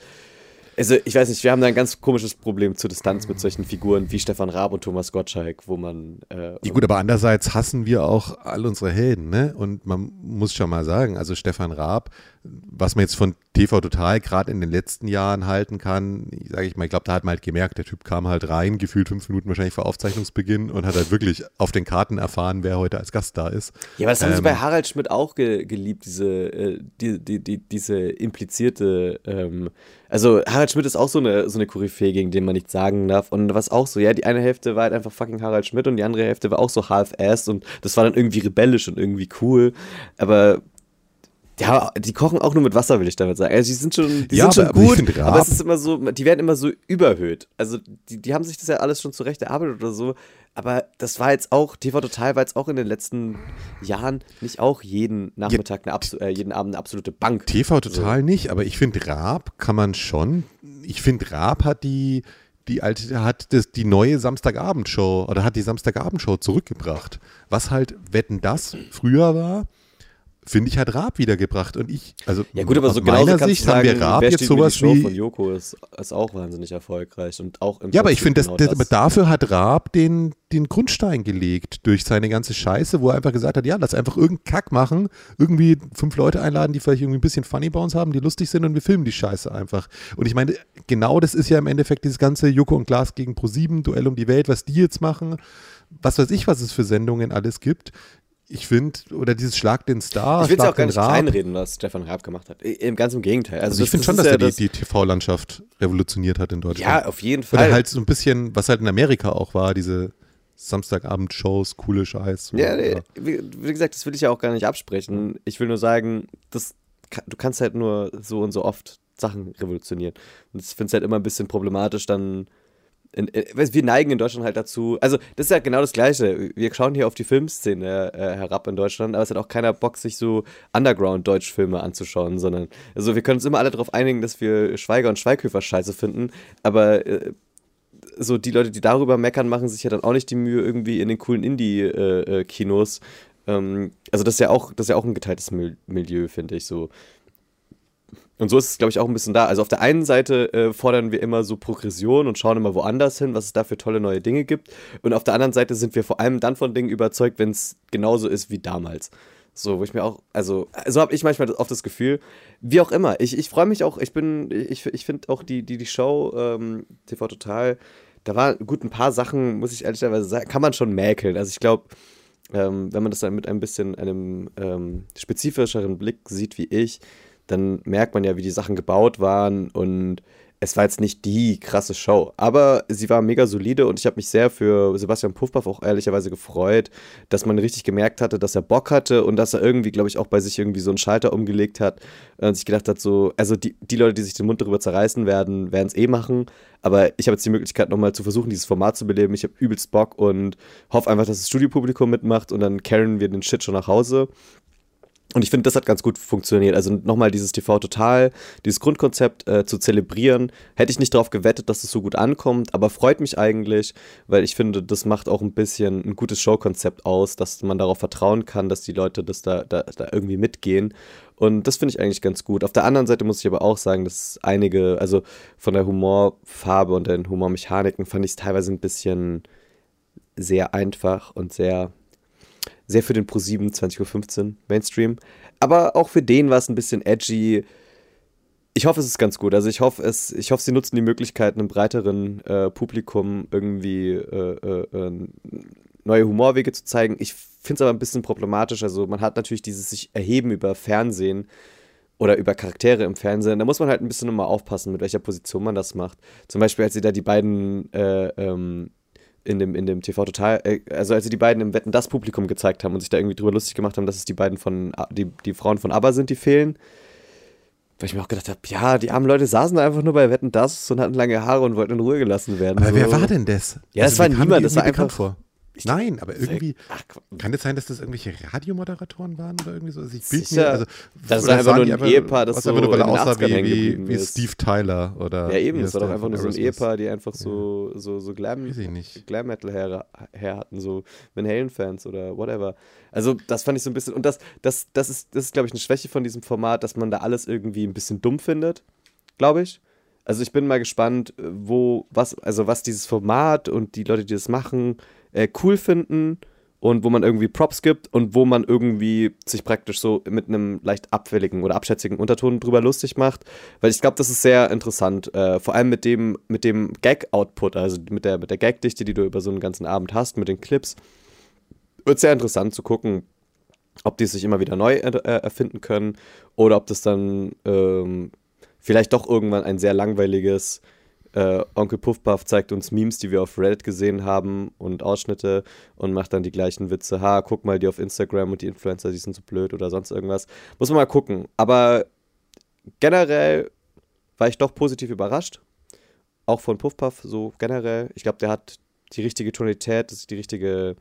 Also, ich weiß nicht, wir haben da ein ganz komisches Problem zur Distanz mit solchen Figuren wie Stefan Raab und Thomas Gottschalk, wo man. Äh, ja, gut, aber andererseits hassen wir auch all unsere Helden, ne? Und man muss schon mal sagen, also Stefan Raab, was man jetzt von TV Total gerade in den letzten Jahren halten kann, sage ich mal, ich glaube, da hat man halt gemerkt, der Typ kam halt rein, gefühlt fünf Minuten wahrscheinlich vor Aufzeichnungsbeginn und hat halt wirklich auf den Karten erfahren, wer heute als Gast da ist. Ja, aber das ähm, haben sie bei Harald Schmidt auch ge geliebt, diese, äh, die, die, die, diese implizierte. Ähm, also Harald Schmidt ist auch so eine, so eine Koryphäe, gegen den man nichts sagen darf. Und was auch so, ja, die eine Hälfte war halt einfach fucking Harald Schmidt und die andere Hälfte war auch so half-assed und das war dann irgendwie rebellisch und irgendwie cool. Aber ja, die kochen auch nur mit Wasser, will ich damit sagen. Also die sind schon, die ja, sind schon gut, aber es ist immer so, die werden immer so überhöht. Also die, die haben sich das ja alles schon zurecht erarbeitet oder so. Aber das war jetzt auch, TV Total war jetzt auch in den letzten Jahren nicht auch jeden Nachmittag, eine äh, jeden Abend eine absolute Bank. TV Total so. nicht, aber ich finde Raab kann man schon. Ich finde Raab hat die, die alte, hat das, die neue Samstagabendshow oder hat die Samstagabendshow zurückgebracht. Was halt Wetten das früher war finde ich, hat Raab wiedergebracht. Und ich, also ja gut, aber so genau meiner Sicht sagen, haben wir Raab jetzt sowas wie von Joko ist, ist auch wahnsinnig erfolgreich und auch im Ja, aber ich finde, genau das, das, aber dafür hat Raab den, den Grundstein gelegt durch seine ganze Scheiße, wo er einfach gesagt hat, ja, lass einfach irgendeinen Kack machen, irgendwie fünf Leute einladen, die vielleicht irgendwie ein bisschen Funny bei uns haben, die lustig sind und wir filmen die Scheiße einfach. Und ich meine, genau das ist ja im Endeffekt dieses ganze Joko und Glas gegen Pro7, Duell um die Welt, was die jetzt machen was weiß ich, was es für Sendungen alles gibt ich finde, oder dieses Schlag den Star. Ich will es auch gar nicht kleinreden, was Stefan Raab gemacht hat. Im ganz im Gegenteil. Also, also ich finde schon, dass ja er die, die TV-Landschaft revolutioniert hat in Deutschland. Ja, auf jeden Fall. Oder halt so ein bisschen, was halt in Amerika auch war, diese Samstagabend-Shows, coole Scheiß. Ja. Wie, wie, gesagt, das will ich ja auch gar nicht absprechen. Ich will nur sagen, das, du kannst halt nur so und so oft Sachen revolutionieren. Und ich finde es halt immer ein bisschen problematisch, dann in, in, wir neigen in Deutschland halt dazu, also das ist ja genau das Gleiche. Wir schauen hier auf die Filmszene äh, herab in Deutschland, aber es hat auch keiner Bock, sich so Underground-Deutsch-Filme anzuschauen, sondern, also wir können uns immer alle darauf einigen, dass wir Schweiger und Schweighöfer scheiße finden, aber äh, so die Leute, die darüber meckern, machen sich ja dann auch nicht die Mühe, irgendwie in den coolen Indie-Kinos. Äh, ähm, also das ist ja auch, das ist ja auch ein geteiltes Milieu, finde ich so. Und so ist es, glaube ich, auch ein bisschen da. Also auf der einen Seite äh, fordern wir immer so Progression und schauen immer woanders hin, was es da für tolle neue Dinge gibt. Und auf der anderen Seite sind wir vor allem dann von Dingen überzeugt, wenn es genauso ist wie damals. So, wo ich mir auch, also, so habe ich manchmal oft das Gefühl, wie auch immer. Ich, ich freue mich auch, ich bin, ich, ich finde auch die, die, die Show ähm, TV Total, da war gut ein paar Sachen, muss ich ehrlicherweise sagen, kann man schon mäkeln. Also ich glaube, ähm, wenn man das dann mit ein bisschen einem ähm, spezifischeren Blick sieht wie ich, dann merkt man ja, wie die Sachen gebaut waren und es war jetzt nicht die krasse Show, aber sie war mega solide und ich habe mich sehr für Sebastian Puffpaff auch ehrlicherweise gefreut, dass man richtig gemerkt hatte, dass er Bock hatte und dass er irgendwie, glaube ich, auch bei sich irgendwie so einen Schalter umgelegt hat und sich gedacht hat, so, also die, die Leute, die sich den Mund darüber zerreißen werden, werden es eh machen, aber ich habe jetzt die Möglichkeit, nochmal zu versuchen, dieses Format zu beleben. Ich habe übelst Bock und hoffe einfach, dass das Studiopublikum mitmacht und dann carryen wir den Shit schon nach Hause. Und ich finde, das hat ganz gut funktioniert. Also nochmal dieses TV Total, dieses Grundkonzept äh, zu zelebrieren. Hätte ich nicht darauf gewettet, dass es so gut ankommt, aber freut mich eigentlich, weil ich finde, das macht auch ein bisschen ein gutes Showkonzept aus, dass man darauf vertrauen kann, dass die Leute das da, da, da irgendwie mitgehen. Und das finde ich eigentlich ganz gut. Auf der anderen Seite muss ich aber auch sagen, dass einige, also von der Humorfarbe und den Humormechaniken fand ich es teilweise ein bisschen sehr einfach und sehr sehr für den Pro7 20.15 Uhr Mainstream. Aber auch für den war es ein bisschen edgy. Ich hoffe, es ist ganz gut. Also ich hoffe, es, ich hoffe, sie nutzen die Möglichkeit, einem breiteren äh, Publikum irgendwie äh, äh, äh neue Humorwege zu zeigen. Ich finde es aber ein bisschen problematisch. Also man hat natürlich dieses sich erheben über Fernsehen oder über Charaktere im Fernsehen. Da muss man halt ein bisschen immer aufpassen, mit welcher Position man das macht. Zum Beispiel, als sie da die beiden äh, ähm, in dem, in dem TV Total, äh, also als sie die beiden im Wetten das Publikum gezeigt haben und sich da irgendwie drüber lustig gemacht haben, dass es die beiden von, die, die Frauen von ABBA sind, die fehlen. Weil ich mir auch gedacht habe, ja, die armen Leute saßen einfach nur bei Wetten das und hatten lange Haare und wollten in Ruhe gelassen werden. Aber so. wer war denn das? Ja, das also, war niemand, das war einfach. Vor. Ich Nein, aber irgendwie. Ach, kann es sein, dass das irgendwelche Radiomoderatoren waren oder irgendwie so? Also ich bild mir, also, das ist einfach nur ein einfach, Ehepaar, das so nur, weil er aussah wie, wie, wie Steve Tyler oder. Ja, eben, es war doch einfach nur so ein Ehepaar, die einfach so, so, so Glam, Glam Metal her, her hatten, so Van Halen-Fans oder whatever. Also, das fand ich so ein bisschen. Und das, das, das ist, das ist glaube ich, eine Schwäche von diesem Format, dass man da alles irgendwie ein bisschen dumm findet, glaube ich. Also, ich bin mal gespannt, wo, was, also, was dieses Format und die Leute, die das machen, äh, cool finden und wo man irgendwie Props gibt und wo man irgendwie sich praktisch so mit einem leicht abfälligen oder abschätzigen Unterton drüber lustig macht. Weil ich glaube, das ist sehr interessant. Äh, vor allem mit dem, mit dem Gag-Output, also mit der, mit der Gag-Dichte, die du über so einen ganzen Abend hast, mit den Clips. Wird sehr interessant zu gucken, ob die sich immer wieder neu er äh, erfinden können oder ob das dann ähm, vielleicht doch irgendwann ein sehr langweiliges äh, Onkel Puffpuff zeigt uns Memes, die wir auf Reddit gesehen haben und Ausschnitte und macht dann die gleichen Witze. Ha, guck mal, die auf Instagram und die Influencer, die sind so blöd oder sonst irgendwas. Muss man mal gucken. Aber generell war ich doch positiv überrascht. Auch von Puffpuff, so generell. Ich glaube, der hat die richtige Tonalität, das ist die richtige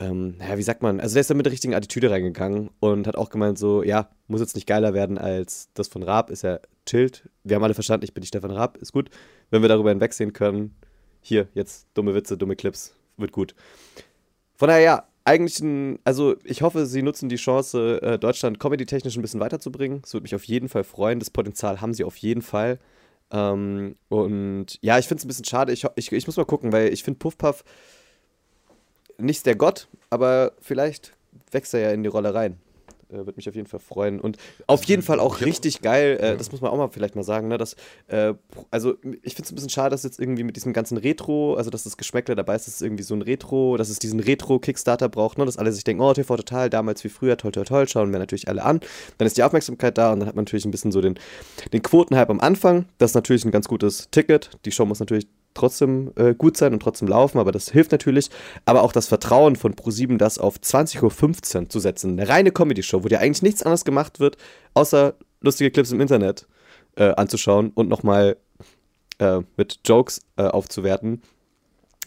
ähm, naja, wie sagt man, also der ist da mit der richtigen Attitüde reingegangen und hat auch gemeint, so, ja, muss jetzt nicht geiler werden als das von Raab, ist ja chillt. Wir haben alle verstanden, ich bin nicht Stefan Raab, ist gut. Wenn wir darüber hinwegsehen können, hier, jetzt dumme Witze, dumme Clips, wird gut. Von daher, ja, eigentlich ein, also ich hoffe, sie nutzen die Chance, äh, Deutschland comedy-technisch ein bisschen weiterzubringen. Das würde mich auf jeden Fall freuen. Das Potenzial haben sie auf jeden Fall. Ähm, und ja, ich finde es ein bisschen schade. Ich, ich, ich muss mal gucken, weil ich finde Puffpuff nicht der Gott, aber vielleicht wächst er ja in die Rolle rein. Äh, Würde mich auf jeden Fall freuen. Und auf jeden Fall auch richtig geil, äh, das muss man auch mal vielleicht mal sagen, ne, dass, äh, also ich finde es ein bisschen schade, dass jetzt irgendwie mit diesem ganzen Retro, also dass das Geschmäckle dabei ist, dass es irgendwie so ein Retro, dass es diesen Retro-Kickstarter braucht, ne, dass alle sich denken, oh, TV total, damals wie früher, toll, toll, toll, schauen wir natürlich alle an. Dann ist die Aufmerksamkeit da und dann hat man natürlich ein bisschen so den, den Quotenhype am Anfang. Das ist natürlich ein ganz gutes Ticket. Die Show muss natürlich trotzdem äh, gut sein und trotzdem laufen, aber das hilft natürlich. Aber auch das Vertrauen von Pro7, das auf 20.15 Uhr zu setzen, eine reine Comedy-Show, wo dir eigentlich nichts anderes gemacht wird, außer lustige Clips im Internet äh, anzuschauen und nochmal äh, mit Jokes äh, aufzuwerten.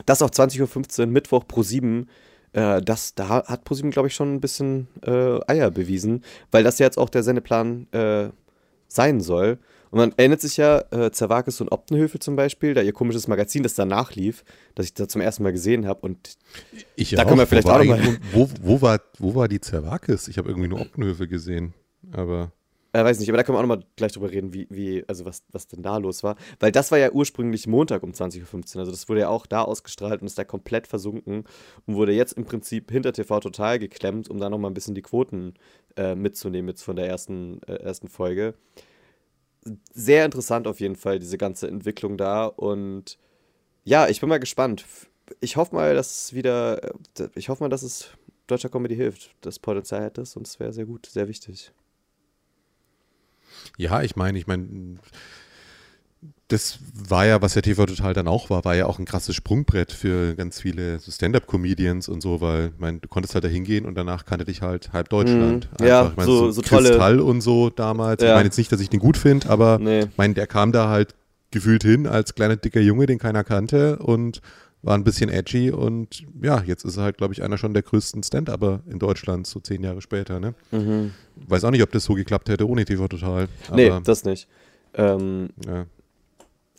Das auf 20.15 Uhr, Mittwoch Pro7, äh, das, da hat ProSieben, glaube ich, schon ein bisschen äh, Eier bewiesen, weil das ja jetzt auch der Sendeplan äh, sein soll. Und man erinnert sich ja, äh, Zerwakis und Optenhöfe zum Beispiel, da ihr komisches Magazin, das danach lief, das ich da zum ersten Mal gesehen habe. Und ich da auch. können wir vielleicht auch nochmal. Wo, wo, war, wo war die Zerwakis? Ich habe irgendwie nur Optenhöfe gesehen. Aber. Äh, weiß nicht, aber da können wir auch nochmal gleich drüber reden, wie, wie, also was, was denn da los war. Weil das war ja ursprünglich Montag um 20.15 Uhr. Also das wurde ja auch da ausgestrahlt und ist da komplett versunken und wurde jetzt im Prinzip hinter TV total geklemmt, um da nochmal ein bisschen die Quoten äh, mitzunehmen, jetzt von der ersten, äh, ersten Folge. Sehr interessant auf jeden Fall, diese ganze Entwicklung da. Und ja, ich bin mal gespannt. Ich hoffe mal, dass es wieder, äh, ich hoffe mal, dass es deutscher Comedy hilft. Das Potenzial hat es und es wäre sehr gut, sehr wichtig. Ja, ich meine, ich meine, das war ja, was ja TV Total dann auch war, war ja auch ein krasses Sprungbrett für ganz viele so Stand-Up-Comedians und so, weil, ich meine, du konntest halt da hingehen und danach kannte dich halt halb Deutschland. Mhm. Ja, ich mein, so, so, so tolle. und so damals. Ja. Ich meine jetzt nicht, dass ich den gut finde, aber nee. ich meine, der kam da halt gefühlt hin als kleiner, dicker Junge, den keiner kannte und war ein bisschen edgy und ja, jetzt ist er halt, glaube ich, einer schon der größten Stand-Upper in Deutschland, so zehn Jahre später. Ne? Mhm. Weiß auch nicht, ob das so geklappt hätte ohne TV Total. nee, das nicht. Ähm, ja.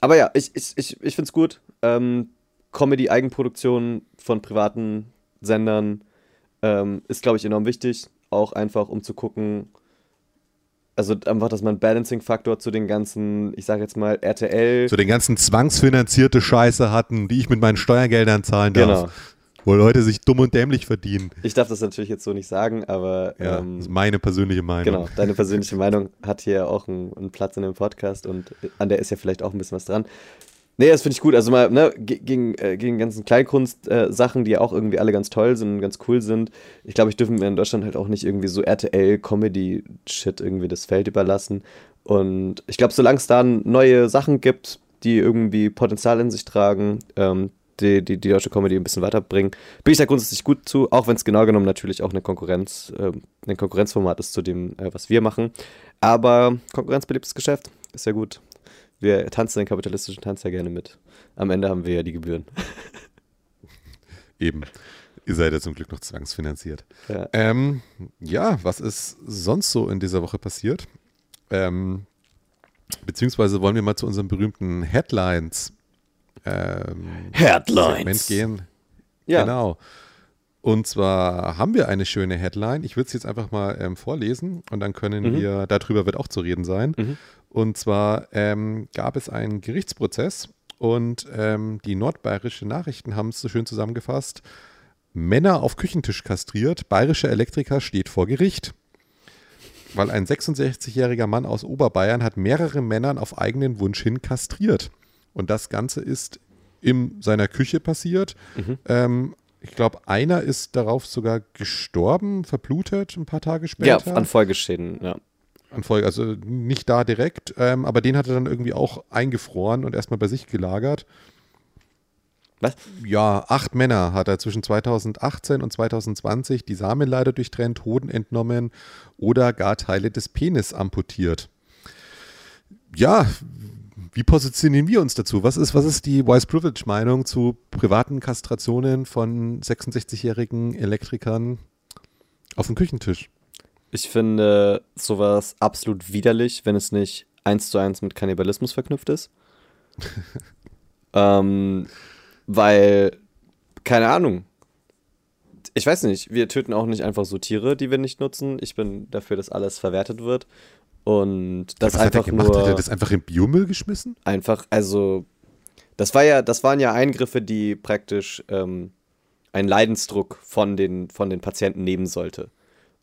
Aber ja, ich, ich, ich, ich finde es gut. Ähm, Comedy-Eigenproduktion von privaten Sendern ähm, ist, glaube ich, enorm wichtig. Auch einfach, um zu gucken, also einfach, dass man Balancing-Faktor zu den ganzen, ich sage jetzt mal, RTL. Zu den ganzen zwangsfinanzierte Scheiße hatten, die ich mit meinen Steuergeldern zahlen darf. Genau. Wo Leute sich dumm und dämlich verdienen. Ich darf das natürlich jetzt so nicht sagen, aber. Ja, ähm, das ist meine persönliche Meinung. Genau, deine persönliche Meinung hat hier auch einen, einen Platz in dem Podcast und an der ist ja vielleicht auch ein bisschen was dran. Nee, das finde ich gut. Also mal, ne, gegen, äh, gegen ganzen Kleinkunst-Sachen, äh, die ja auch irgendwie alle ganz toll sind und ganz cool sind. Ich glaube, ich dürfen mir in Deutschland halt auch nicht irgendwie so RTL-Comedy-Shit irgendwie das Feld überlassen. Und ich glaube, solange es da neue Sachen gibt, die irgendwie Potenzial in sich tragen, ähm, die, die, die deutsche Comedy ein bisschen weiterbringen, bin ich da grundsätzlich gut zu, auch wenn es genau genommen natürlich auch eine Konkurrenz, äh, ein Konkurrenzformat ist zu dem, äh, was wir machen. Aber konkurrenzbeliebtes Geschäft, ist ja gut wir tanzen den kapitalistischen Tanz ja gerne mit. Am Ende haben wir ja die Gebühren. Eben. Ihr seid ja zum Glück noch zwangsfinanziert. Ja, ähm, ja was ist sonst so in dieser Woche passiert? Ähm, beziehungsweise wollen wir mal zu unseren berühmten Headlines, ähm, Headlines. gehen. Ja. Genau. Und zwar haben wir eine schöne Headline. Ich würde es jetzt einfach mal ähm, vorlesen und dann können mhm. wir, darüber wird auch zu reden sein. Mhm. Und zwar ähm, gab es einen Gerichtsprozess und ähm, die nordbayerische Nachrichten haben es so schön zusammengefasst. Männer auf Küchentisch kastriert, bayerischer Elektriker steht vor Gericht. Weil ein 66-jähriger Mann aus Oberbayern hat mehrere Männern auf eigenen Wunsch hin kastriert. Und das Ganze ist in seiner Küche passiert. Mhm. Ähm, ich glaube, einer ist darauf sogar gestorben, verblutet ein paar Tage später. Ja, an Folgeschäden, ja an Folge, also nicht da direkt, ähm, aber den hat er dann irgendwie auch eingefroren und erstmal bei sich gelagert. Was? Ja, acht Männer hat er zwischen 2018 und 2020 die Samen leider durchtrennt, Hoden entnommen oder gar Teile des Penis amputiert. Ja, wie positionieren wir uns dazu? Was ist, was ist die Wise Privilege Meinung zu privaten Kastrationen von 66-jährigen Elektrikern auf dem Küchentisch? Ich finde sowas absolut widerlich, wenn es nicht eins zu eins mit Kannibalismus verknüpft ist. ähm, weil, keine Ahnung. Ich weiß nicht, wir töten auch nicht einfach so Tiere, die wir nicht nutzen. Ich bin dafür, dass alles verwertet wird. Und das ja, einfach hat er gemacht? nur. Hat er das einfach in Biomüll geschmissen? Einfach, also. Das war ja, das waren ja Eingriffe, die praktisch ähm, einen Leidensdruck von den, von den Patienten nehmen sollte.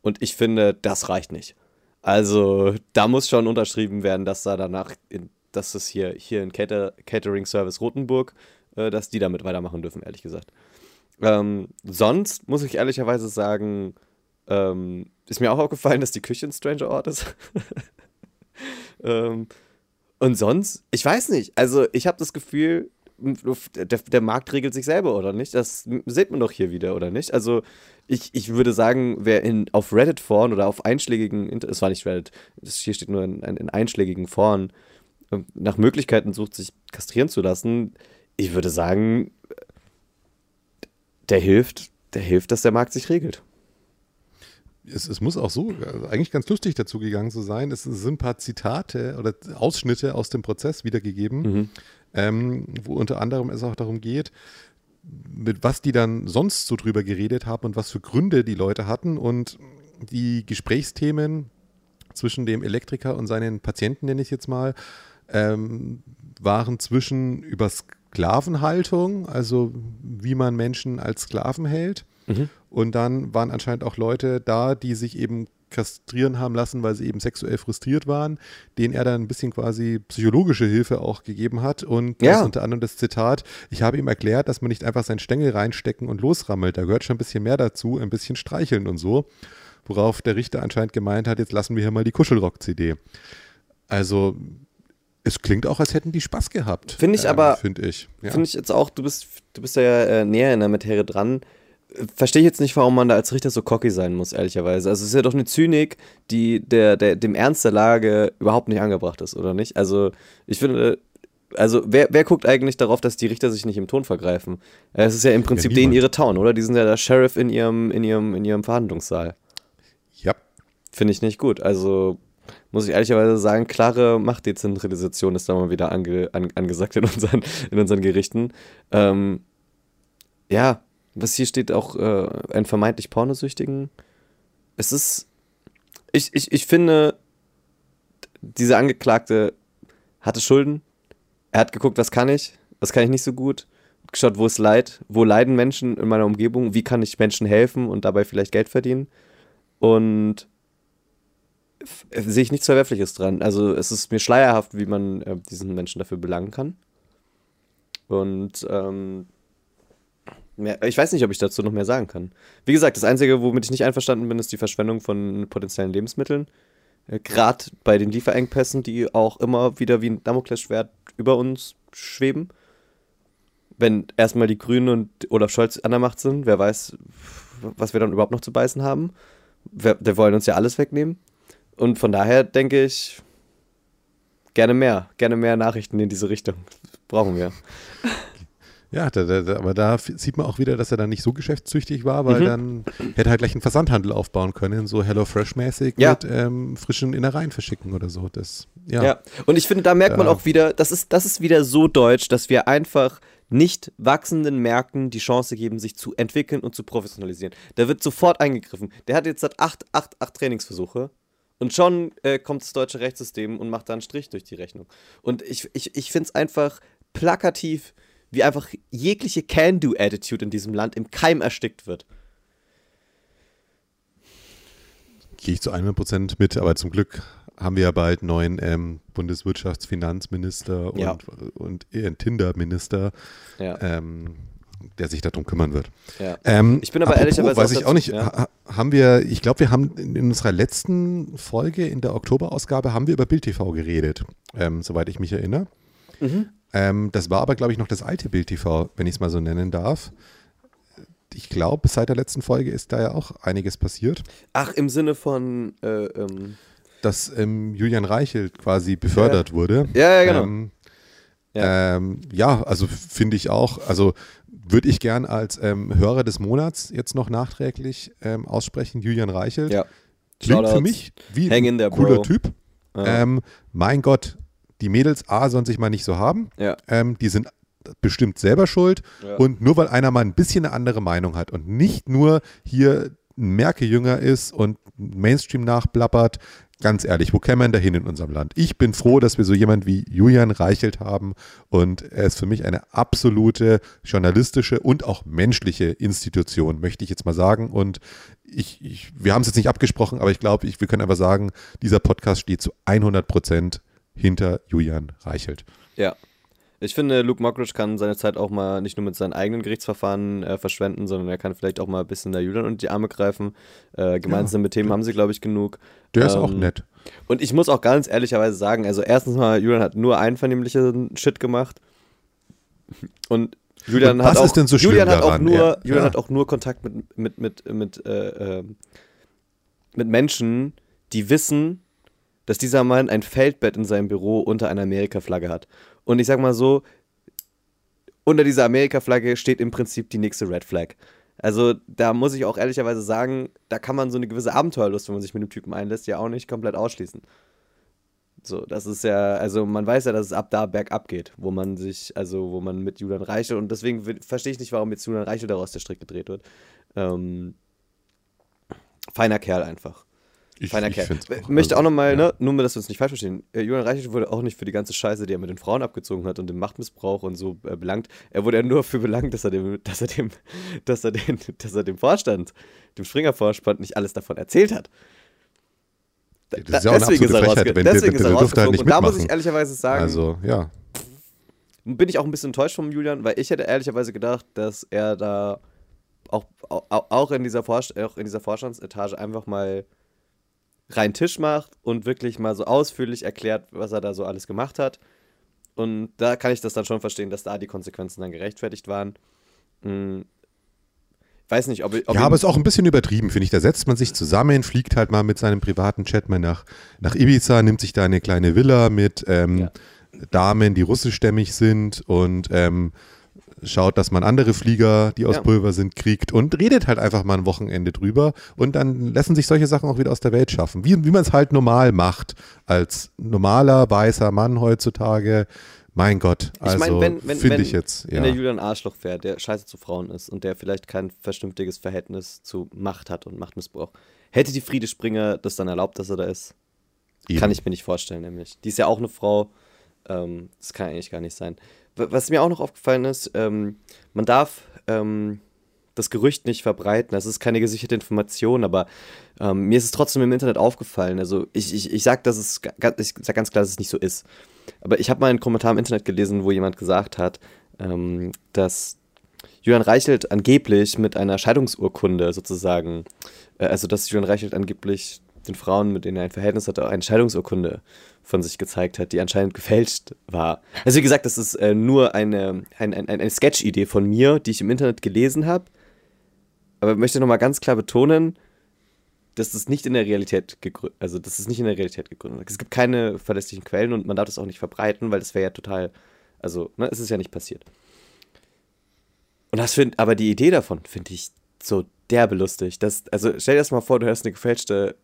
Und ich finde, das reicht nicht. Also, da muss schon unterschrieben werden, dass da danach, in, dass es hier, hier in Cater Catering Service Rotenburg, äh, dass die damit weitermachen dürfen, ehrlich gesagt. Ähm, sonst muss ich ehrlicherweise sagen, ähm, ist mir auch aufgefallen, dass die Küche ein stranger Ort ist. ähm, und sonst, ich weiß nicht. Also, ich habe das Gefühl, der, der, Markt regelt sich selber, oder nicht? Das sieht man doch hier wieder, oder nicht? Also, ich, ich würde sagen, wer in, auf Reddit Foren oder auf einschlägigen, es war nicht Reddit, hier steht nur in, in einschlägigen Foren, ähm, nach Möglichkeiten sucht, sich kastrieren zu lassen, ich würde sagen, der hilft, der hilft, dass der Markt sich regelt. Es, es, muss auch so, also eigentlich ganz lustig dazu gegangen zu sein. Es sind ein paar Zitate oder Ausschnitte aus dem Prozess wiedergegeben, mhm. ähm, wo unter anderem es auch darum geht, mit was die dann sonst so drüber geredet haben und was für Gründe die Leute hatten und die Gesprächsthemen zwischen dem Elektriker und seinen Patienten, nenne ich jetzt mal, ähm, waren zwischen über Sklavenhaltung, also wie man Menschen als Sklaven hält. Mhm. Und dann waren anscheinend auch Leute da, die sich eben kastrieren haben lassen, weil sie eben sexuell frustriert waren, denen er dann ein bisschen quasi psychologische Hilfe auch gegeben hat. Und ja. unter anderem das Zitat, ich habe ihm erklärt, dass man nicht einfach seinen Stängel reinstecken und losrammelt. Da gehört schon ein bisschen mehr dazu, ein bisschen streicheln und so. Worauf der Richter anscheinend gemeint hat, jetzt lassen wir hier mal die Kuschelrock-CD. Also es klingt auch, als hätten die Spaß gehabt. Finde ich äh, aber, finde ich. Ja. Finde ich jetzt auch, du bist, du bist ja äh, näher in der Materie dran verstehe ich jetzt nicht, warum man da als Richter so cocky sein muss, ehrlicherweise. Also es ist ja doch eine Zynik, die der, der, dem Ernst der Lage überhaupt nicht angebracht ist, oder nicht? Also ich finde, also wer, wer guckt eigentlich darauf, dass die Richter sich nicht im Ton vergreifen? Es ist ja im Prinzip ja, denen ihre Town, oder? Die sind ja der Sheriff in ihrem, in ihrem, in ihrem Verhandlungssaal. Ja. Finde ich nicht gut. Also muss ich ehrlicherweise sagen, klare Machtdezentralisation ist da mal wieder ange, an, angesagt in unseren, in unseren Gerichten. Ähm, ja, was hier steht, auch äh, einen vermeintlich Pornosüchtigen. Es ist. Ich, ich, ich finde, dieser Angeklagte hatte Schulden. Er hat geguckt, was kann ich, was kann ich nicht so gut. Geschaut, wo ist Leid, wo leiden Menschen in meiner Umgebung, wie kann ich Menschen helfen und dabei vielleicht Geld verdienen. Und sehe ich nichts Verwerfliches dran. Also es ist mir schleierhaft, wie man äh, diesen Menschen dafür belangen kann. Und ähm, Mehr, ich weiß nicht, ob ich dazu noch mehr sagen kann. Wie gesagt, das Einzige, womit ich nicht einverstanden bin, ist die Verschwendung von potenziellen Lebensmitteln. Äh, Gerade bei den Lieferengpässen, die auch immer wieder wie ein Damoklesschwert über uns schweben. Wenn erstmal die Grünen und Olaf Scholz an der Macht sind, wer weiß, was wir dann überhaupt noch zu beißen haben. Wir, wir wollen uns ja alles wegnehmen. Und von daher denke ich, gerne mehr, gerne mehr Nachrichten in diese Richtung. Brauchen wir. Ja, da, da, aber da sieht man auch wieder, dass er dann nicht so geschäftstüchtig war, weil mhm. dann hätte er halt gleich einen Versandhandel aufbauen können, so HelloFresh-mäßig ja. mit ähm, frischen Innereien verschicken oder so. Das, ja. ja. Und ich finde, da merkt man auch wieder, das ist, das ist wieder so deutsch, dass wir einfach nicht wachsenden Märkten die Chance geben, sich zu entwickeln und zu professionalisieren. Da wird sofort eingegriffen. Der hat jetzt seit acht, acht, acht Trainingsversuche. Und schon äh, kommt das deutsche Rechtssystem und macht da einen Strich durch die Rechnung. Und ich, ich, ich finde es einfach plakativ, wie einfach jegliche Can-Do-Attitude in diesem Land im Keim erstickt wird. Gehe ich zu 100% mit, aber zum Glück haben wir ja bald neuen ähm, Bundeswirtschaftsfinanzminister und, ja. und äh, Tinder-Minister, ja. ähm, der sich darum kümmern wird. Ja. Ähm, ich bin aber ehrlicherweise weiß ich auch nicht, ja. haben wir, ich glaube, wir haben in unserer letzten Folge, in der Oktoberausgabe, haben wir über Bild TV geredet, ähm, soweit ich mich erinnere. Mhm. Ähm, das war aber, glaube ich, noch das alte Bild TV, wenn ich es mal so nennen darf. Ich glaube, seit der letzten Folge ist da ja auch einiges passiert. Ach, im Sinne von. Äh, ähm Dass ähm, Julian Reichelt quasi befördert ja. wurde. Ja, ja, genau. Ähm, ja. Ähm, ja. also finde ich auch, also würde ich gern als ähm, Hörer des Monats jetzt noch nachträglich aussprechen, Julian Reichelt. Ja. Klingt Shoutouts. für mich wie ein cooler Bro. Typ. Mein Gott, die Mädels A sollen sich mal nicht so haben. Ja. Ähm, die sind bestimmt selber schuld. Ja. Und nur weil einer mal ein bisschen eine andere Meinung hat und nicht nur hier ein Merke-Jünger ist und Mainstream nachplappert, ganz ehrlich, wo käme man da hin in unserem Land? Ich bin froh, dass wir so jemanden wie Julian Reichelt haben und er ist für mich eine absolute journalistische und auch menschliche Institution, möchte ich jetzt mal sagen. Und ich, ich wir haben es jetzt nicht abgesprochen, aber ich glaube, wir können einfach sagen, dieser Podcast steht zu 100 Prozent hinter Julian Reichelt. Ja. Ich finde, Luke Mockridge kann seine Zeit auch mal nicht nur mit seinen eigenen Gerichtsverfahren äh, verschwenden, sondern er kann vielleicht auch mal ein bisschen der Julian unter die Arme greifen. Äh, gemeinsame ja, Themen haben sie, glaube ich, genug. Der ähm, ist auch ähm, nett. Und ich muss auch ganz ehrlicherweise sagen, also erstens mal, Julian hat nur einvernehmlichen Shit gemacht. Und Julian und hat auch, so Julian hat auch nur, ja, Julian ja. hat auch nur Kontakt mit, mit, mit, mit, äh, ähm, mit Menschen, die wissen, dass dieser Mann ein Feldbett in seinem Büro unter einer Amerika-Flagge hat. Und ich sag mal so, unter dieser Amerika-Flagge steht im Prinzip die nächste Red Flag. Also da muss ich auch ehrlicherweise sagen, da kann man so eine gewisse Abenteuerlust, wenn man sich mit dem Typen einlässt, ja auch nicht komplett ausschließen. So, das ist ja, also man weiß ja, dass es ab da bergab geht, wo man sich, also wo man mit Julian Reichel und deswegen verstehe ich nicht, warum jetzt Julian Reichel daraus der Strick gedreht wird. Ähm, feiner Kerl einfach. Ich, Feiner Kerl. Ich möchte auch nochmal, ja. ne, nur mal, dass wir uns nicht falsch verstehen. Äh, Julian Reichelt wurde auch nicht für die ganze Scheiße, die er mit den Frauen abgezogen hat und den Machtmissbrauch und so äh, belangt. Er wurde ja nur für belangt, dass er dem, dass er dem, dass er den, dass er dem Vorstand, dem Springer-Vorstand nicht alles davon erzählt hat. Das ist ja auch deswegen eine absolute Frechheit, wenn deswegen der, der, der durfte halt nicht Und da muss ich ehrlicherweise sagen, also, ja. bin ich auch ein bisschen enttäuscht vom Julian, weil ich hätte ehrlicherweise gedacht, dass er da auch, auch, auch, in, dieser auch in dieser Vorstandsetage einfach mal rein Tisch macht und wirklich mal so ausführlich erklärt, was er da so alles gemacht hat. Und da kann ich das dann schon verstehen, dass da die Konsequenzen dann gerechtfertigt waren. Hm. Weiß nicht, ob, ob Ja, aber es ist auch ein bisschen übertrieben, finde ich. Da setzt man sich zusammen, fliegt halt mal mit seinem privaten Chat mal nach, nach Ibiza, nimmt sich da eine kleine Villa mit ähm, ja. Damen, die russischstämmig sind und ähm, schaut, dass man andere Flieger, die aus ja. Pulver sind, kriegt und redet halt einfach mal ein Wochenende drüber und dann lassen sich solche Sachen auch wieder aus der Welt schaffen. Wie, wie man es halt normal macht, als normaler weißer Mann heutzutage. Mein Gott, also ich mein, finde ich jetzt. Ja. Wenn der Julian Arschloch wäre, der scheiße zu Frauen ist und der vielleicht kein vernünftiges Verhältnis zu Macht hat und Machtmissbrauch, hätte die Friede Springer das dann erlaubt, dass er da ist? Eben. Kann ich mir nicht vorstellen, nämlich. Die ist ja auch eine Frau. Ähm, das kann eigentlich gar nicht sein was mir auch noch aufgefallen ist, ähm, man darf ähm, das Gerücht nicht verbreiten. Das ist keine gesicherte Information, aber ähm, mir ist es trotzdem im Internet aufgefallen. Also ich, ich, ich sage sag ganz klar, dass es nicht so ist. Aber ich habe mal einen Kommentar im Internet gelesen, wo jemand gesagt hat, ähm, dass Julian Reichelt angeblich mit einer Scheidungsurkunde sozusagen, äh, also dass Julian Reichelt angeblich den Frauen, mit denen er ein Verhältnis hatte, eine Scheidungsurkunde von sich gezeigt hat, die anscheinend gefälscht war. Also wie gesagt, das ist äh, nur eine, ein, ein, eine Sketch-Idee von mir, die ich im Internet gelesen habe. Aber ich möchte nochmal ganz klar betonen, dass das nicht in der Realität gegründet, also das ist nicht in der Realität gegründet. Es gibt keine verlässlichen Quellen und man darf das auch nicht verbreiten, weil das wäre ja total, also, ne, es ist ja nicht passiert. Und das finde, aber die Idee davon finde ich so derbe lustig. Das, also stell dir das mal vor, du hast eine gefälschte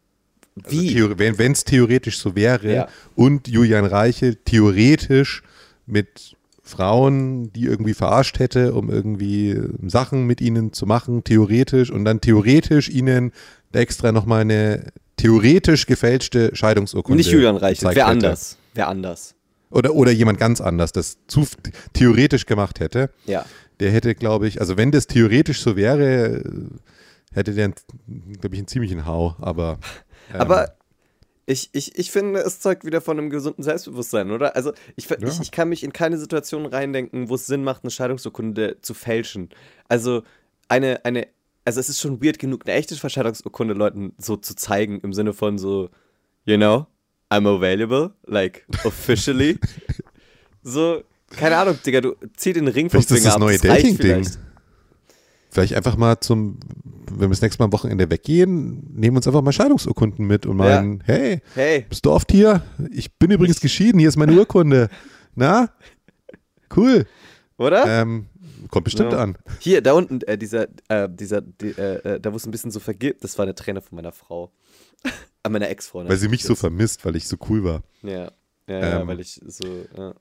Wie? Also wenn es theoretisch so wäre ja. und Julian Reiche theoretisch mit Frauen, die irgendwie verarscht hätte, um irgendwie Sachen mit ihnen zu machen, theoretisch und dann theoretisch ihnen extra nochmal eine theoretisch gefälschte Scheidungsurkunde. Nicht Julian Reiche, wer anders. Wer anders. Oder, oder jemand ganz anders, das zu theoretisch gemacht hätte. Ja. Der hätte, glaube ich, also wenn das theoretisch so wäre, hätte der, glaube ich, einen ziemlichen Hau, aber aber ich, ich, ich finde, es zeugt wieder von einem gesunden Selbstbewusstsein, oder? Also ich, ja. ich, ich kann mich in keine Situation reindenken, wo es Sinn macht, eine Scheidungsurkunde zu fälschen. Also eine, eine, also es ist schon weird genug, eine echte Verscheidungsurkunde Leuten so zu zeigen, im Sinne von so, you know, I'm available, like officially. so, keine Ahnung, Digga, du zieh den Ring vom Finger ab. Das neue Dating-Ding. Vielleicht einfach mal zum, wenn wir das nächste Mal am Wochenende weggehen, nehmen uns einfach mal Scheidungsurkunden mit und meinen, ja. hey, hey, bist du oft hier? Ich bin übrigens geschieden, hier ist meine Urkunde. Na? Cool. Oder? Ähm, kommt bestimmt ja. an. Hier, da unten, äh, dieser, äh, dieser, die, äh, äh da wo es ein bisschen so vergibt, das war eine Träne von meiner Frau. An meiner Ex-Freundin. Weil sie mich so vermisst, weil ich so cool war. Ja, ja, ähm, weil ich so, ja.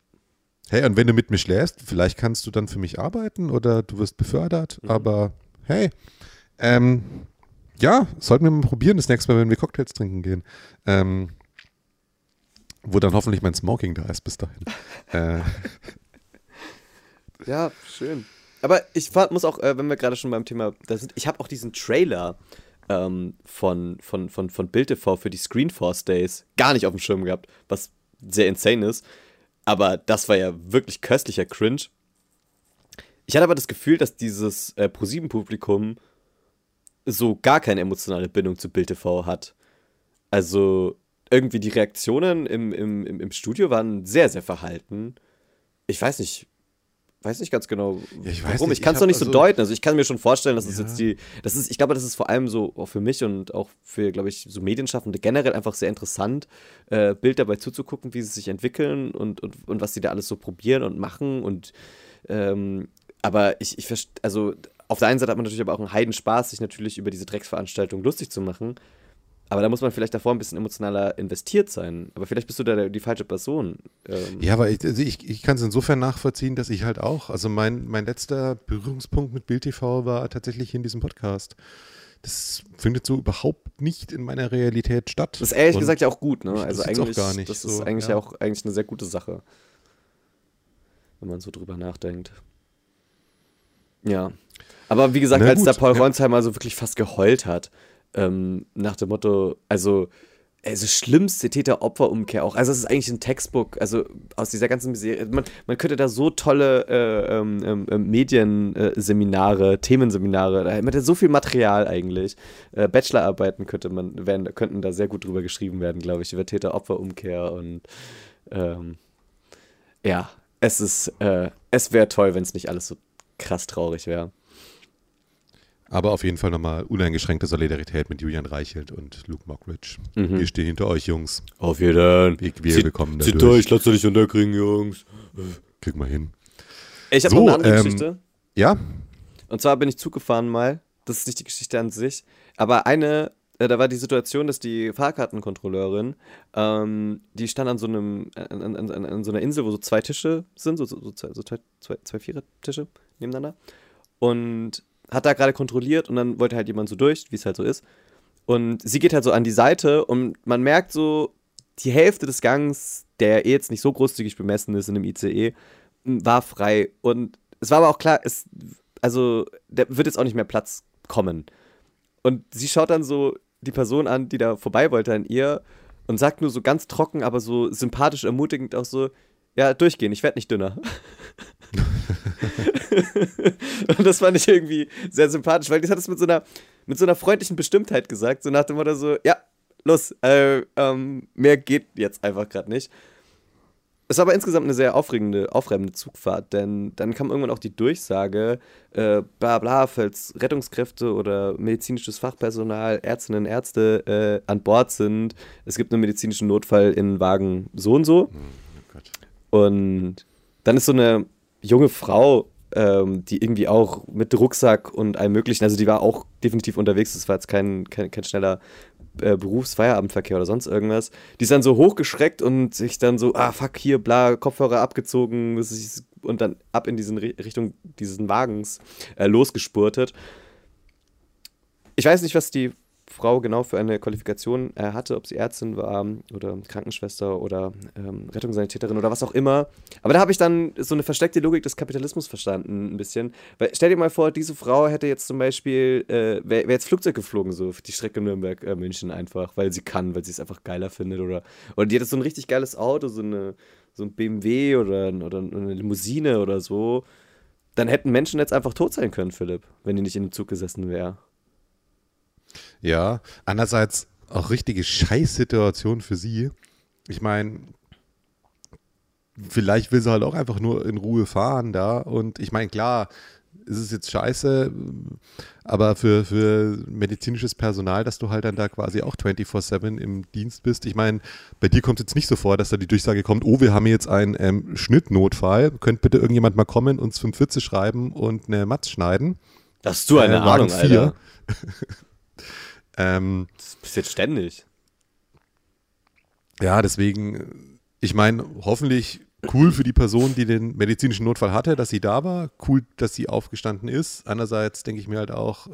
Hey, und wenn du mit mir schläfst, vielleicht kannst du dann für mich arbeiten oder du wirst befördert, mhm. aber hey, ähm, ja, sollten wir mal probieren, das nächste Mal, wenn wir Cocktails trinken gehen. Ähm, wo dann hoffentlich mein Smoking da ist bis dahin. äh. Ja, schön. Aber ich muss auch, äh, wenn wir gerade schon beim Thema da sind, ich habe auch diesen Trailer ähm, von, von, von, von Bild TV für die Screenforce Days gar nicht auf dem Schirm gehabt, was sehr insane ist. Aber das war ja wirklich köstlicher Cringe. Ich hatte aber das Gefühl, dass dieses äh, ProSieben-Publikum so gar keine emotionale Bindung zu Bild TV hat. Also irgendwie die Reaktionen im, im, im, Studio waren sehr, sehr verhalten. Ich weiß nicht, weiß nicht ganz genau, ja, ich warum. Nicht, ich kann es noch nicht also so deuten. Also ich kann mir schon vorstellen, dass es jetzt die, das ist, ich glaube, das ist vor allem so auch für mich und auch für, glaube ich, so Medienschaffende generell einfach sehr interessant, äh, Bild dabei zuzugucken, wie sie sich entwickeln und, und, und was sie da alles so probieren und machen und ähm, aber ich, ich also auf der einen Seite hat man natürlich aber auch einen Heidenspaß, sich natürlich über diese Drecksveranstaltung lustig zu machen. Aber da muss man vielleicht davor ein bisschen emotionaler investiert sein. Aber vielleicht bist du da die falsche Person. Ähm. Ja, aber ich, also ich, ich kann es insofern nachvollziehen, dass ich halt auch, also mein, mein letzter Berührungspunkt mit Bild TV war tatsächlich in diesem Podcast. das findet so überhaupt nicht in meiner Realität statt. Das ist ehrlich Und gesagt ja auch gut, ne? Also das ist eigentlich, auch gar nicht das so, ist eigentlich ja auch eigentlich eine sehr gute Sache, wenn man so drüber nachdenkt. Ja. Aber wie gesagt, Na als gut, der Paul ja. Ronsheimer so wirklich fast geheult hat, ähm, nach dem Motto, also, also schlimmste Täter-Opfer-Umkehr auch. Also es ist eigentlich ein Textbook, also aus dieser ganzen Serie. Man, man könnte da so tolle äh, ähm, ähm, ähm, Medienseminare, Themenseminare, da ja so viel Material eigentlich. Äh, Bachelorarbeiten könnte man, werden, könnten da sehr gut drüber geschrieben werden, glaube ich, über Täter-Opfer-Umkehr und ähm, ja, es ist, äh, es wäre toll, wenn es nicht alles so krass traurig wäre. Aber auf jeden Fall nochmal uneingeschränkte Solidarität mit Julian Reichelt und Luke Mockridge. Mhm. Wir stehen hinter euch, Jungs. Auf jeden Fall. Wir, wir bekommen da durch. lasst euch nicht unterkriegen, Jungs. Kriegen wir hin. Ich habe So, noch eine andere ähm, Geschichte. Ja, Und zwar bin ich Zug gefahren mal. Das ist nicht die Geschichte an sich. Aber eine, äh, da war die Situation, dass die Fahrkartenkontrolleurin, ähm, die stand an so einem, an, an, an, an so einer Insel, wo so zwei Tische sind, so, so, so, zwei, so zwei, zwei, zwei Vierer-Tische nebeneinander. Und hat da gerade kontrolliert und dann wollte halt jemand so durch, wie es halt so ist. Und sie geht halt so an die Seite und man merkt so, die Hälfte des Gangs, der eh jetzt nicht so großzügig bemessen ist in einem ICE, war frei. Und es war aber auch klar, es, also, da wird jetzt auch nicht mehr Platz kommen. Und sie schaut dann so die Person an, die da vorbei wollte an ihr und sagt nur so ganz trocken, aber so sympathisch ermutigend auch so, ja, durchgehen, ich werde nicht dünner. und das fand ich irgendwie sehr sympathisch, weil die hat es mit so einer, mit so einer freundlichen Bestimmtheit gesagt, so nach dem Motto so, ja, los, äh, ähm, mehr geht jetzt einfach gerade nicht. Es war aber insgesamt eine sehr aufregende, aufreibende Zugfahrt, denn dann kam irgendwann auch die Durchsage, äh, bla bla, falls Rettungskräfte oder medizinisches Fachpersonal, Ärztinnen, Ärzte äh, an Bord sind, es gibt einen medizinischen Notfall in Wagen so und so. Oh Gott. Und dann ist so eine junge Frau, ähm, die irgendwie auch mit Rucksack und allem möglichen, also die war auch definitiv unterwegs, das war jetzt kein, kein, kein schneller äh, Berufsfeierabendverkehr oder sonst irgendwas. Die ist dann so hochgeschreckt und sich dann so, ah fuck, hier, bla, Kopfhörer abgezogen und dann ab in diesen Ri- Richtung dieses Wagens äh, losgespurtet. Ich weiß nicht, was die Frau genau für eine Qualifikation äh, hatte, ob sie Ärztin war oder Krankenschwester oder ähm, Rettungssanitäterin oder was auch immer. Aber da habe ich dann so eine versteckte Logik des Kapitalismus verstanden, ein bisschen. Weil stell dir mal vor, diese Frau hätte jetzt zum Beispiel, äh, wäre wär jetzt Flugzeug geflogen, so die Strecke Nürnberg-München einfach, weil sie kann, weil sie es einfach geiler findet. Oder, oder die hätte so ein richtig geiles Auto, so, eine, so ein BMW oder, oder eine Limousine oder so. Dann hätten Menschen jetzt einfach tot sein können, Philipp, wenn die nicht in dem Zug gesessen wäre. Ja, andererseits auch richtige Scheißsituation für sie. Ich meine, vielleicht will sie halt auch einfach nur in Ruhe fahren da. Und ich meine, klar, ist es jetzt scheiße, aber für, für medizinisches Personal, dass du halt dann da quasi auch 24-7 im Dienst bist. Ich meine, bei dir kommt es jetzt nicht so vor, dass da die Durchsage kommt, oh, wir haben jetzt einen ähm, Schnittnotfall, könnt bitte irgendjemand mal kommen, uns 45 schreiben und eine Matz schneiden. Hast du eine Äh, Ahnung, Alter? Ähm, Das ist jetzt ständig. Ja, deswegen, ich meine, hoffentlich cool für die Person, die den medizinischen Notfall hatte, dass sie da war. Cool, dass sie aufgestanden ist. Andererseits denke ich mir halt auch,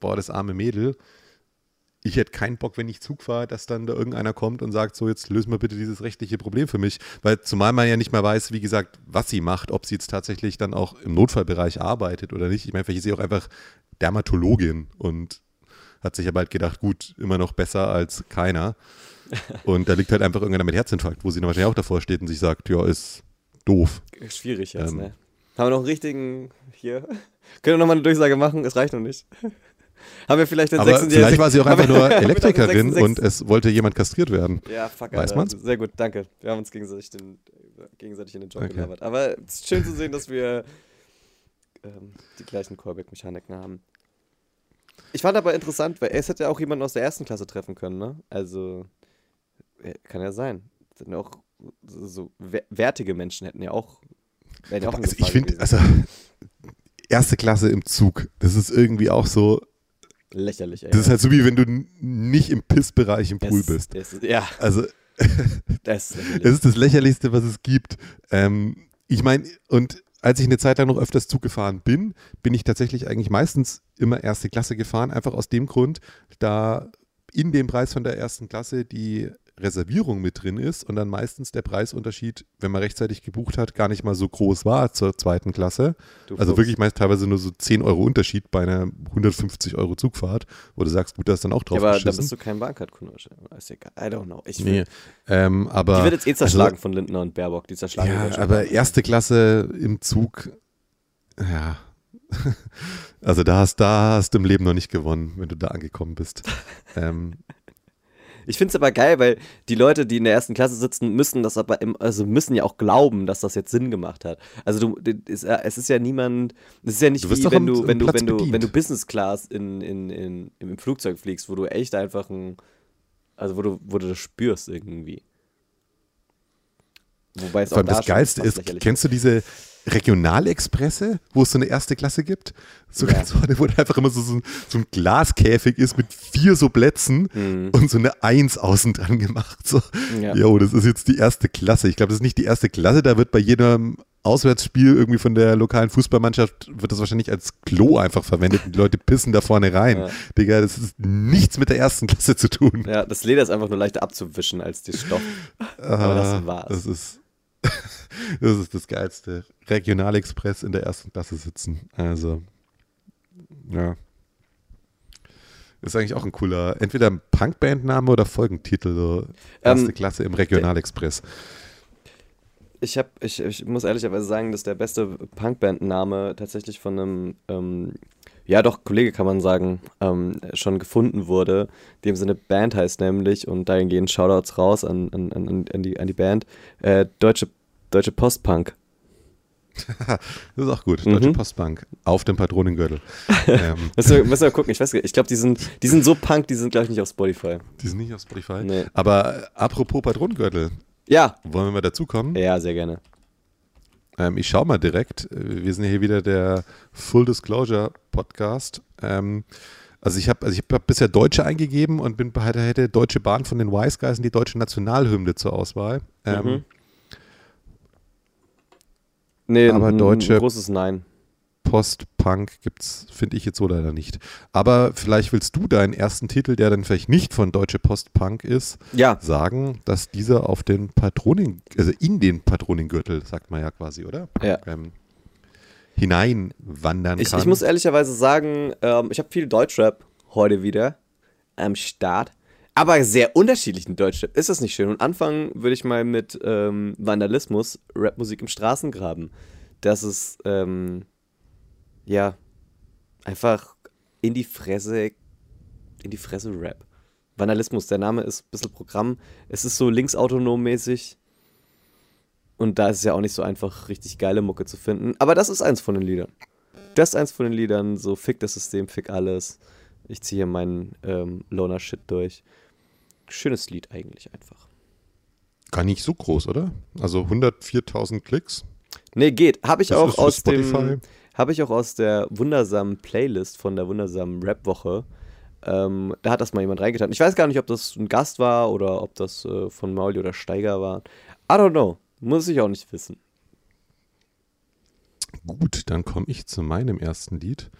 boah, das arme Mädel. Ich hätte keinen Bock, wenn ich Zug fahre, dass dann da irgendeiner kommt und sagt, so jetzt lösen wir bitte dieses rechtliche Problem für mich. Weil zumal man ja nicht mal weiß, wie gesagt, was sie macht, ob sie jetzt tatsächlich dann auch im Notfallbereich arbeitet oder nicht. Ich meine, vielleicht ist sie auch einfach Dermatologin und hat sich aber halt gedacht, gut, immer noch besser als keiner. Und da liegt halt einfach irgendeiner mit Herzinfarkt, wo sie dann wahrscheinlich auch davor steht und sich sagt, ja, ist doof. Schwierig jetzt, Ähm. ne? Haben wir noch einen richtigen hier? Können wir nochmal eine Durchsage machen? Es reicht noch nicht. Haben wir vielleicht den Aber 66 vielleicht war sie auch einfach nur Elektrikerin 66 und es wollte jemand kastriert werden. Ja, fuck, Weiß Alter. man's? Sehr gut, danke. Wir haben uns gegenseitig, den, gegenseitig in den Job Okay. gelabert. Aber es ist schön zu sehen, dass wir ähm, die gleichen Callback-Mechaniken haben. Ich fand aber interessant, weil es hätte ja auch jemanden aus der ersten Klasse treffen können, ne? Also, ja, kann ja sein. Sind auch so, so wer- wertige Menschen hätten ja auch. Ja auch Also ich finde, also erste Klasse im Zug, das ist irgendwie auch so, lächerlich, ey. das ist halt so wie wenn du nicht im Pissbereich im Pool Es- bist. es- ja, Also das ist das Lächerlichste, was es gibt. Ähm, ich meine, und als ich eine Zeit lang noch öfters Zug gefahren bin, bin ich tatsächlich eigentlich meistens immer erste Klasse gefahren, einfach aus dem Grund, da in dem Preis von der ersten Klasse die Reservierung mit drin ist und dann meistens der Preisunterschied, wenn man rechtzeitig gebucht hat, gar nicht mal so groß war zur zweiten Klasse. Du also wirklich meist teilweise nur so 10 Euro Unterschied bei einer 150 Euro Zugfahrt, wo du sagst, gut, da ist dann auch drauf ja, aber da bist du kein Bahncard-Kunde. Ist egal. I don't know. Ich nee, ähm, aber, die wird jetzt eh zerschlagen also, von Lindner und Baerbock, die zerschlagen Ja, aber erste Klasse im Zug, ja, also da hast, da hast du im Leben noch nicht gewonnen, wenn du da angekommen bist. ähm, ich finde es aber geil, weil die Leute, die in der ersten Klasse sitzen, müssen das aber im, also müssen ja auch glauben, dass das jetzt Sinn gemacht hat. Also du, es ist ja niemand, es ist ja nicht wie wenn du, wenn du, wenn du, wenn du Business Class in, in, in, im Flugzeug fliegst, wo du echt einfach ein, also wo du, wo du das spürst irgendwie. Wobei es Vor allem das Geilste ist, kennst du diese, Regionalexpresse, wo es so eine erste Klasse gibt. So ja. ganz wo einfach immer so, so, so, ein Glaskäfig ist mit vier so Plätzen mhm. und so eine Eins außen dran gemacht. So, ja. Jo, das ist jetzt die erste Klasse. Ich glaube, das ist nicht die erste Klasse, da wird bei jedem Auswärtsspiel irgendwie von der lokalen Fußballmannschaft wird das wahrscheinlich als Klo einfach verwendet und die Leute pissen da vorne rein. Ja. Digga, das ist nichts mit der ersten Klasse zu tun. Ja, das Leder ist einfach nur leichter abzuwischen als die Stoff. Aber das ah, war's. Das ist das ist das Geilste. Regionalexpress in der ersten Klasse sitzen. Also, ja. Ist eigentlich auch ein cooler, entweder ein Punkbandname oder Folgentitel, so erste ähm, Klasse im Regionalexpress. Ich, hab, ich, ich muss ehrlicherweise sagen, dass der beste Punkbandname tatsächlich von einem, ähm, ja doch, Kollege kann man sagen, ähm, schon gefunden wurde. In dem Sinne Band heißt nämlich, und dahin gehen Shoutouts raus an, an, an, an, die, an die Band, äh, Deutsche Deutsche Postbank. das ist auch gut. Deutsche mhm. Postbank auf dem Patronengürtel. ähm. müssen, wir, gucken. Ich weiß Ich glaube, die sind, die sind so punk, die sind, glaube ich, nicht auf Spotify. Die sind nicht auf Spotify? Nee. Aber äh, apropos Patronengürtel. Ja. Wollen wir mal dazukommen? Ja, sehr gerne. Ähm, ich schaue mal direkt. Wir sind hier wieder der Full Disclosure Podcast. Ähm, also ich habe also hab bisher Deutsche eingegeben und bin bei der Deutsche Bahn von den Wise Guys und die deutsche Nationalhymne zur Auswahl. Ähm, mhm. Nee, aber ein, deutsche großes Nein. Post-Punk gibt es, finde ich jetzt so leider nicht. Aber vielleicht willst du deinen ersten Titel, der dann vielleicht nicht von Deutsche Post-Punk ist, ja. sagen, dass dieser auf den Patronen, also in den Patronengürtel, sagt man ja quasi, oder? Ja. Ähm, hineinwandern ich, kann. Ich muss ehrlicherweise sagen, ähm, ich habe viel Deutschrap heute wieder am Start aber sehr unterschiedlichen Deutschrap. Ist das nicht schön? Und anfangen würde ich mal mit ähm, Vandalismus, Rapmusik im Straßengraben. Das ist, ähm, ja, einfach in die Fresse, in die Fresse Rap. Vandalismus, der Name ist ein bisschen Programm. Es ist so linksautonom-mäßig. Und da ist es ja auch nicht so einfach, richtig geile Mucke zu finden. Aber das ist eins von den Liedern. Das ist eins von den Liedern, so fick das System, fick alles. Ich ziehe hier meinen ähm, Loner-Shit durch schönes Lied eigentlich einfach. Gar nicht so groß, oder? Also 104.000 Klicks. Nee, geht. Habe ich das auch aus dem habe ich auch aus der wundersamen Playlist von der wundersamen Rap-Woche. Ähm, da hat das mal jemand reingetan. Ich weiß gar nicht, ob das ein Gast war oder ob das äh, von Mauli oder Steiger war. I don't know. Muss ich auch nicht wissen. Gut, dann komme ich zu meinem ersten Lied.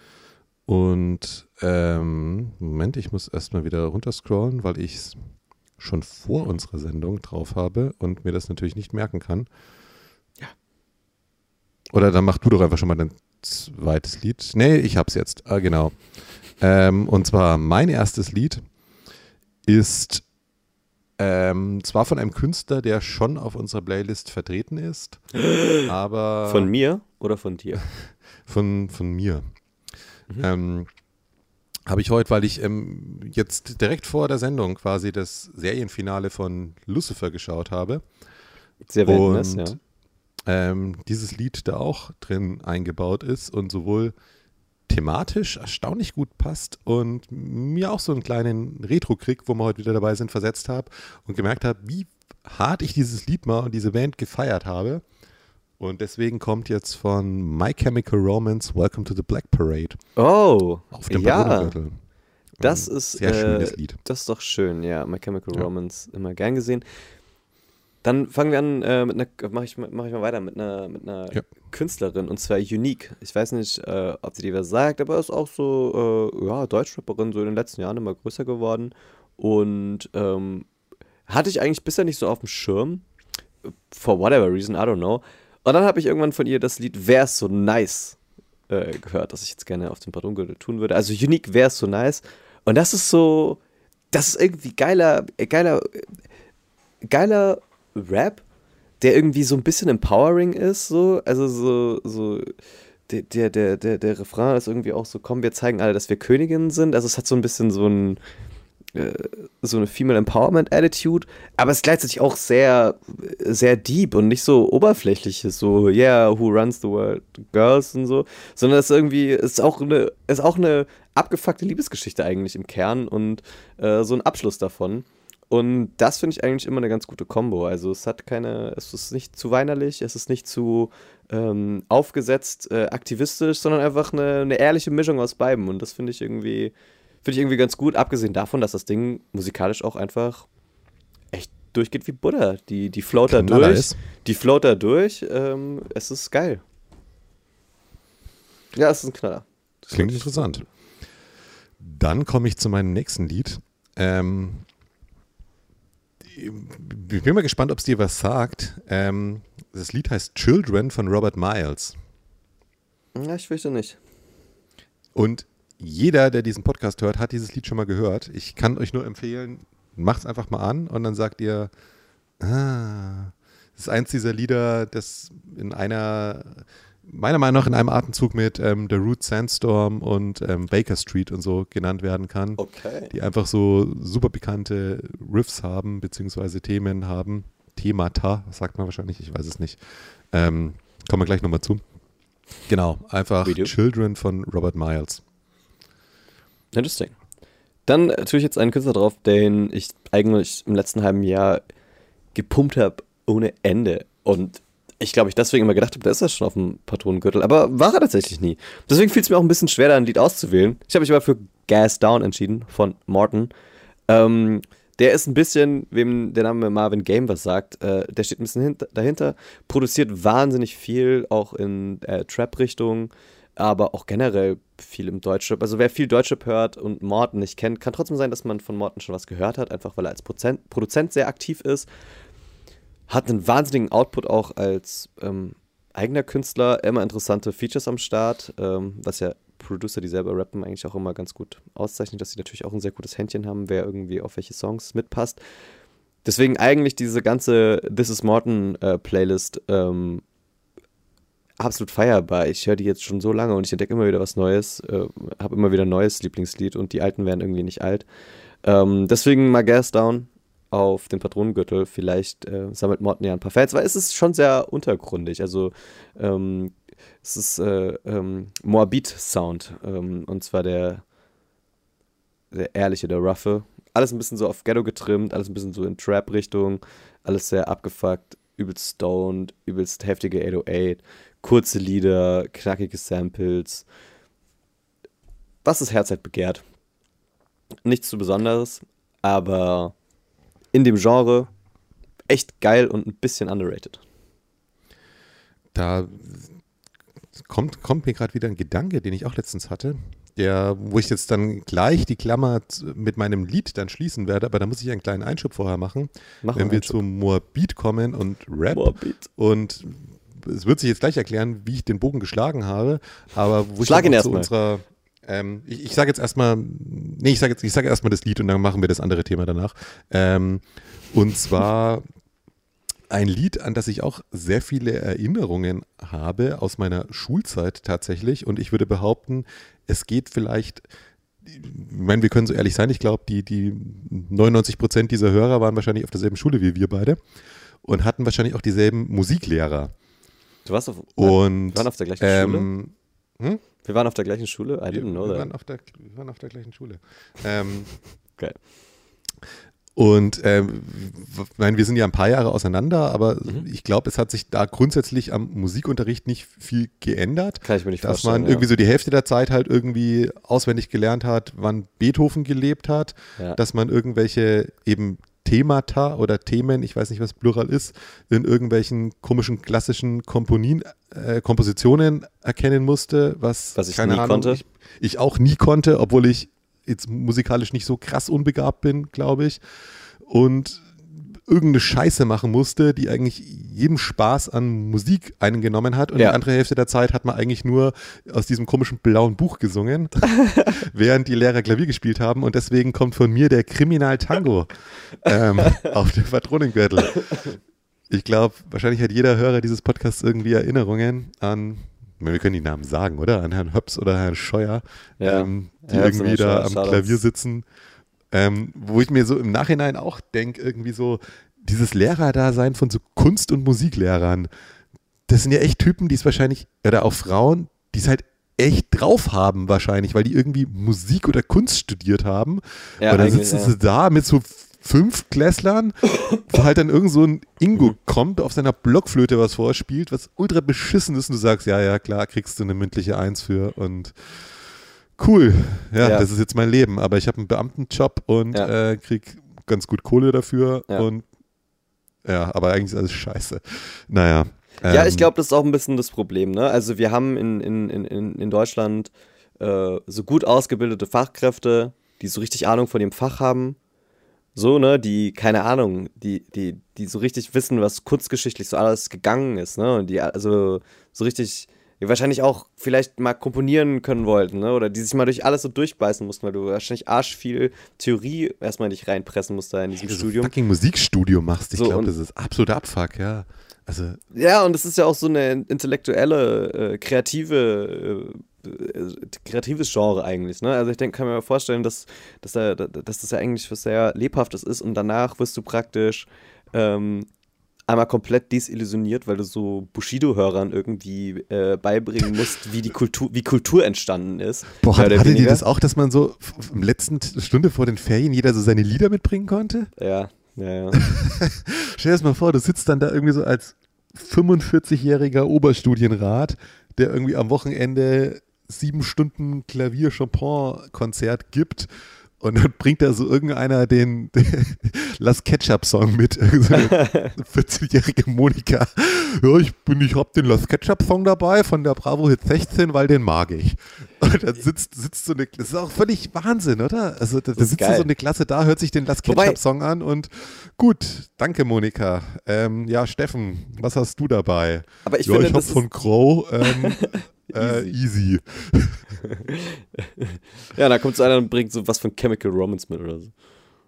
Und ähm, Moment, ich muss erstmal wieder runterscrollen, weil ich es schon vor unserer Sendung drauf habe und mir das natürlich nicht merken kann. Oder dann mach du doch einfach schon mal dein zweites Lied. Nee, ich hab's jetzt. Ah, genau. Ähm, und zwar mein erstes Lied ist ähm, zwar von einem Künstler, der schon auf unserer Playlist vertreten ist, aber. Von mir oder von dir? Von, von mir. Mhm. Ähm, habe ich heute, weil ich ähm, jetzt direkt vor der Sendung quasi das Serienfinale von Lucifer geschaut habe. Sehr Wildnis, ja. Ähm, dieses Lied da auch drin eingebaut ist und sowohl thematisch erstaunlich gut passt und mir auch so einen kleinen Retro-Krieg, wo wir heute wieder dabei sind, versetzt habe und gemerkt habe, wie hart ich dieses Lied mal und diese Band gefeiert habe. Und deswegen kommt jetzt von My Chemical Romance Welcome to the Black Parade. Oh, auf dem ja. Das ist sehr schönes äh, Lied. Das ist doch schön, ja. My Chemical ja. Romance immer gern gesehen. Dann fangen wir an äh, mit einer, mach ich, mach ich mal weiter mit einer, mit einer ja. Künstlerin und zwar Unique. Ich weiß nicht, äh, ob sie dir was sagt, aber ist auch so, äh, ja, Deutschrapperin, so in den letzten Jahren immer größer geworden und ähm, hatte ich eigentlich bisher nicht so auf dem Schirm. For whatever reason, I don't know. Und dann habe ich irgendwann von ihr das Lied Wär's so nice äh, gehört, das ich jetzt gerne auf dem Patron tun würde. Also Unique Wär's so nice. Und das ist so, das ist irgendwie geiler, geiler, geiler Rap, der irgendwie so ein bisschen empowering ist, so. Also so, so. Der, der, der, der, Refrain ist irgendwie auch so, komm, wir zeigen alle, dass wir Königinnen sind. Also es hat so ein bisschen so ein, äh, so eine Female Empowerment Attitude, aber es ist gleichzeitig auch sehr, sehr deep und nicht so oberflächliches, so, yeah, who runs the world, girls und so, sondern es ist irgendwie, ist auch eine, ist auch eine abgefuckte Liebesgeschichte eigentlich im Kern und äh, so ein Abschluss davon. Und das finde ich eigentlich immer eine ganz gute Kombo. Also es hat keine, es ist nicht zu weinerlich, es ist nicht zu ähm, aufgesetzt, äh, aktivistisch, sondern einfach eine, eine ehrliche Mischung aus beiden. Und das finde ich irgendwie, Finde ich irgendwie ganz gut, abgesehen davon, dass das Ding musikalisch auch einfach echt durchgeht wie Butter. Die, die float da durch. Ist. Die float da durch. Ähm, es ist geil. Ja, es ist ein Knaller. Das Klingt interessant. Dann komme ich zu meinem nächsten Lied. Ähm, ich bin mal gespannt, ob es dir was sagt. Ähm, das Lied heißt Children von Robert Miles. Ja, ich fürchte nicht. Und jeder, der diesen Podcast hört, hat dieses Lied schon mal gehört. Ich kann euch nur empfehlen, macht es einfach mal an und dann sagt ihr, ah, das ist eins dieser Lieder, das in einer, meiner Meinung nach in einem Atemzug mit ähm, The Root Sandstorm und ähm, Baker Street und so genannt werden kann. Okay. Die einfach so super bekannte Riffs haben, beziehungsweise Themen haben. Themata, sagt man wahrscheinlich, ich weiß es nicht. Ähm, kommen wir gleich nochmal zu. Genau, einfach Children von Robert Miles. Interesting. Dann tue ich jetzt einen Künstler drauf, den ich eigentlich im letzten halben Jahr gepumpt habe ohne Ende. Und ich glaube, ich deswegen immer gedacht habe, der ist ja schon auf dem Patronengürtel. Aber war er tatsächlich nie. Deswegen fiel es mir auch ein bisschen schwer, da ein Lied auszuwählen. Ich habe mich aber für Gas Down entschieden von Morton. Ähm, der ist ein bisschen, wem der Name Marvin Game was sagt, äh, der steht ein bisschen dahinter, produziert wahnsinnig viel, auch in äh, Trap-Richtung aber auch generell viel im Deutschrap. Also wer viel Deutschrap hört und Morten nicht kennt, kann trotzdem sein, dass man von Morten schon was gehört hat, einfach weil er als Prozent, Produzent sehr aktiv ist. Hat einen wahnsinnigen Output auch als ähm, eigener Künstler, immer interessante Features am Start, ähm, was ja Producer, die selber rappen, eigentlich auch immer ganz gut auszeichnet, dass sie natürlich auch ein sehr gutes Händchen haben, wer irgendwie auf welche Songs mitpasst. Deswegen eigentlich diese ganze This is Morton äh, Playlist ähm, absolut feierbar. Ich höre die jetzt schon so lange und ich entdecke immer wieder was Neues, äh, habe immer wieder ein neues Lieblingslied und die alten werden irgendwie nicht alt. Ähm, deswegen mal Gas Down auf den Patronengürtel. Vielleicht äh, sammelt Morten ja ein paar Fans, weil es ist schon sehr untergrundig. Also ähm, es ist äh, ähm, Moabit-Sound ähm, und zwar der, der ehrliche, der roughe. Alles ein bisschen so auf Ghetto getrimmt, alles ein bisschen so in Trap-Richtung, alles sehr abgefuckt, übelst stoned, übelst heftige 808 kurze Lieder, knackige Samples. Was das Herz halt begehrt. Nichts zu Besonderes, aber in dem Genre echt geil und ein bisschen underrated. Da kommt, kommt mir gerade wieder ein Gedanke, den ich auch letztens hatte, der, wo ich jetzt dann gleich die Klammer mit meinem Lied dann schließen werde, aber da muss ich einen kleinen Einschub vorher machen. Mach wenn wir Einschub. zum Moabit kommen und Rap Moabit. und es wird sich jetzt gleich erklären, wie ich den Bogen geschlagen habe, aber wo Schlag ich ihn zu unserer ähm, ich, ich sage jetzt erstmal, nee, ich sage jetzt, ich sage erstmal das Lied und dann machen wir das andere Thema danach. Ähm, und zwar ein Lied, an das ich auch sehr viele Erinnerungen habe aus meiner Schulzeit tatsächlich. Und ich würde behaupten, es geht vielleicht, ich meine, wir können so ehrlich sein, ich glaube, die, die 99 Prozent dieser Hörer waren wahrscheinlich auf derselben Schule wie wir beide und hatten wahrscheinlich auch dieselben Musiklehrer. Du warst auf, und, waren auf der gleichen ähm, Schule? Hm? Wir waren auf der gleichen Schule? I didn't know wir that. Waren auf der, wir waren auf der gleichen Schule. ähm, okay. Und ähm, meine, wir sind ja ein paar Jahre auseinander, aber mhm. ich glaube, es hat sich da grundsätzlich am Musikunterricht nicht viel geändert. Kann ich mir nicht dass vorstellen. Dass man irgendwie so die Hälfte der Zeit halt irgendwie auswendig gelernt hat, wann Beethoven gelebt hat, ja. dass man irgendwelche eben Themata oder Themen, ich weiß nicht, was Plural ist, in irgendwelchen komischen klassischen Komponien, äh, Kompositionen erkennen musste, was, was ich keine nie Ahnung, konnte. Ich, ich auch nie konnte, obwohl ich jetzt musikalisch nicht so krass unbegabt bin, glaube ich. Und irgendeine Scheiße machen musste, die eigentlich jeden Spaß an Musik eingenommen hat. Und ja. die andere Hälfte der Zeit hat man eigentlich nur aus diesem komischen blauen Buch gesungen, während die Lehrer Klavier gespielt haben. Und deswegen kommt von mir der Kriminal Tango ähm, auf den Patronengürtel. Ich glaube, wahrscheinlich hat jeder Hörer dieses Podcasts irgendwie Erinnerungen an wir können die Namen sagen, oder? An Herrn Höps oder Herrn Scheuer, ja. ähm, die ja, irgendwie da am Klavier sitzen ähm, wo ich mir so im Nachhinein auch denke, irgendwie so, dieses Lehrerdasein von so Kunst- und Musiklehrern, das sind ja echt Typen, die es wahrscheinlich, oder auch Frauen, die es halt echt drauf haben wahrscheinlich, weil die irgendwie Musik oder Kunst studiert haben. Ja, und dann sitzen ja. sie da mit so fünf Klässlern, wo halt dann irgend so ein Ingo kommt, auf seiner Blockflöte was vorspielt, was ultra beschissen ist und du sagst, ja, ja, klar, kriegst du eine mündliche Eins für und cool, ja, ja, das ist jetzt mein Leben, aber ich habe einen Beamtenjob und ja. äh, krieg ganz gut Kohle dafür ja. und ja, aber eigentlich ist alles scheiße. Naja. Ähm, ja, ich glaube, das ist auch ein bisschen das Problem, ne? Also wir haben in, in, in, in Deutschland äh, so gut ausgebildete Fachkräfte, die so richtig Ahnung von dem Fach haben. So, ne, die, keine Ahnung, die, die, die so richtig wissen, was kunstgeschichtlich so alles gegangen ist, ne? Und die also so richtig die wahrscheinlich auch vielleicht mal komponieren können wollten, ne? Oder die sich mal durch alles so durchbeißen mussten, weil du wahrscheinlich arsch viel Theorie erstmal nicht reinpressen musst da in diesem ja, Studium. Du fucking Musikstudio machst, ich so, glaube, das ist absolut Abfuck, ja. Also ja, und es ist ja auch so eine intellektuelle, äh, kreative, äh, kreatives Genre eigentlich. Ne? Also ich denke, kann mir vorstellen, dass, dass, da, dass das ja eigentlich was sehr Lebhaftes ist und danach wirst du praktisch ähm, einmal komplett desillusioniert, weil du so Bushido-Hörern irgendwie äh, beibringen musst, wie die Kultur, wie Kultur entstanden ist. Boah, hat, hattet ihr das auch, dass man so im letzten Stunde vor den Ferien jeder so seine Lieder mitbringen konnte? Ja, ja, ja. Stell dir das mal vor, du sitzt dann da irgendwie so als 45-jähriger Oberstudienrat, der irgendwie am Wochenende sieben Stunden Klavier-Chopin-Konzert gibt und dann bringt da so irgendeiner den, den Lass Ketchup-Song mit. 14-jährige Monika. Ja, ich bin, ich hab den Lass Ketchup-Song dabei von der Bravo Hit 16, weil den mag ich. Und dann sitzt, sitzt so eine, das ist auch völlig Wahnsinn, oder? Also da, da sitzt so eine Klasse da, hört sich den Lass Ketchup-Song an und gut, danke Monika. Ähm, ja, Steffen, was hast du dabei? Aber ich ja, finde, ich hab von Crow ähm, Äh, easy. ja, da kommt so einer und bringt so was von Chemical Romance mit oder so.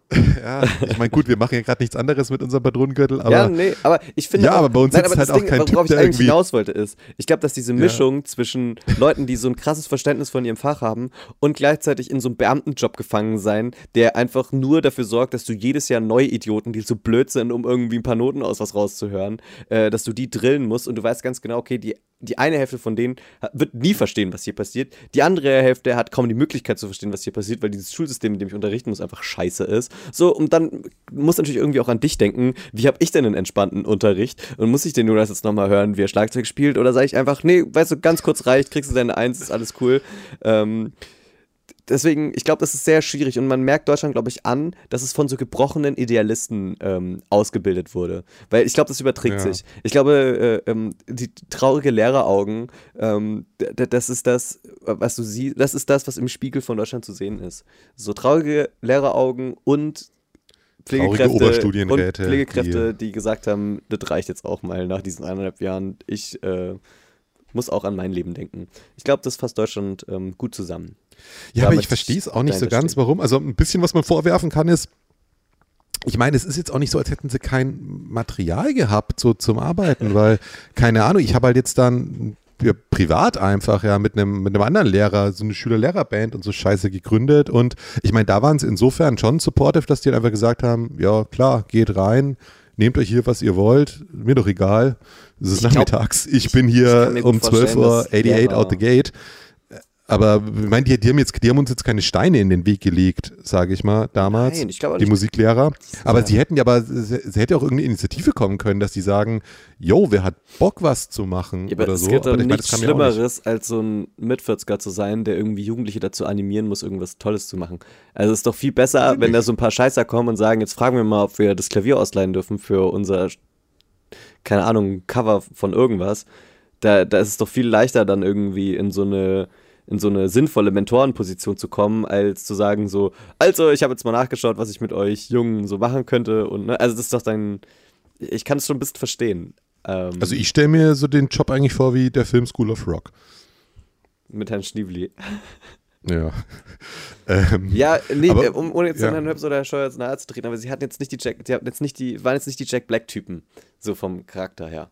ja, ich meine, gut, wir machen ja gerade nichts anderes mit unserem Patronengürtel, aber. Ja, nee, aber ich finde. Ja, auch, aber bei uns nein, ist halt auch Ding, kein Worauf ich eigentlich hinaus wollte, ist, ich glaube, dass diese Mischung ja. zwischen Leuten, die so ein krasses Verständnis von ihrem Fach haben und gleichzeitig in so einem Beamtenjob gefangen sein, der einfach nur dafür sorgt, dass du jedes Jahr neue Idioten, die so blöd sind, um irgendwie ein paar Noten aus was rauszuhören, äh, dass du die drillen musst und du weißt ganz genau, okay, die die eine Hälfte von denen wird nie verstehen, was hier passiert. Die andere Hälfte hat kaum die Möglichkeit zu verstehen, was hier passiert, weil dieses Schulsystem, in dem ich unterrichten muss, einfach scheiße ist. So, und dann muss natürlich irgendwie auch an dich denken, wie habe ich denn einen entspannten Unterricht? Und muss ich den Jonas jetzt nochmal hören, wie er Schlagzeug spielt? Oder sage ich einfach, nee, weißt du, ganz kurz reicht, kriegst du deine Eins, ist alles cool. Ähm, deswegen, ich glaube, das ist sehr schwierig und man merkt Deutschland, glaube ich, an, dass es von so gebrochenen Idealisten ähm, ausgebildet wurde. Weil ich glaube, das überträgt ja. sich. Ich glaube, äh, ähm, die traurige Lehreraugen, ähm, das ist das, was du siehst, das ist das, was im Spiegel von Deutschland zu sehen ist. So traurige Lehreraugen und Pflegekräfte, und Pflegekräfte, die, die, gesagt haben, das reicht jetzt auch mal nach diesen eineinhalb Jahren. Ich äh, muss auch an mein Leben denken. Ich glaube, das fasst Deutschland ähm, gut zusammen. Ja, aber ich verstehe es auch nicht so ganz, warum. Also ein bisschen, was man vorwerfen kann, ist, ich meine, es ist jetzt auch nicht so, als hätten sie kein Material gehabt so zum Arbeiten, weil, keine Ahnung, ich habe halt jetzt dann ja, privat einfach ja mit einem mit einem anderen Lehrer so eine Schüler-Lehrer-Band und so Scheiße gegründet und ich meine, da waren sie insofern schon supportive, dass die einfach gesagt haben, ja klar, geht rein, nehmt euch hier, was ihr wollt, mir doch egal, es ist ich nachmittags, glaub, ich bin hier um 12 Uhr 88 out the gate Aber ich meine, die, die, haben jetzt, die haben uns jetzt keine Steine in den Weg gelegt, sage ich mal, damals. Nein, ich glaube die nicht. Musiklehrer. Aber Ja. sie hätten ja, aber sie, sie hätte auch irgendeine Initiative kommen können, dass sie sagen, yo, wer hat Bock, was zu machen Ja, aber oder es so. gibt doch ich meine, nichts ja auch nicht. Schlimmeres, als so ein Mitvierziger zu sein, der irgendwie Jugendliche dazu animieren muss, irgendwas Tolles zu machen. Also es ist doch viel besser, wenn da so ein paar Scheißer kommen und sagen, jetzt fragen wir mal, ob wir das Klavier ausleihen dürfen für unser, keine Ahnung, Cover von irgendwas. Da, da ist es doch viel leichter, dann irgendwie in so eine in so eine sinnvolle Mentorenposition zu kommen, als zu sagen so, also ich habe jetzt mal nachgeschaut, was ich mit euch Jungen so machen könnte und ne, also das ist doch dann, ich kann es schon ein bisschen verstehen. Ähm, Also ich stelle mir so den Job eigentlich vor wie der Film School of Rock. mit Herrn Schniebli. Ja. ähm, Ja, nee, Aber- um, ohne jetzt ja. Herrn Höps oder Herrn Scheuer nahe zu treten, aber sie hatten jetzt nicht die Jack, die hatten jetzt nicht die, waren jetzt nicht die Jack Black-Typen, so vom Charakter her.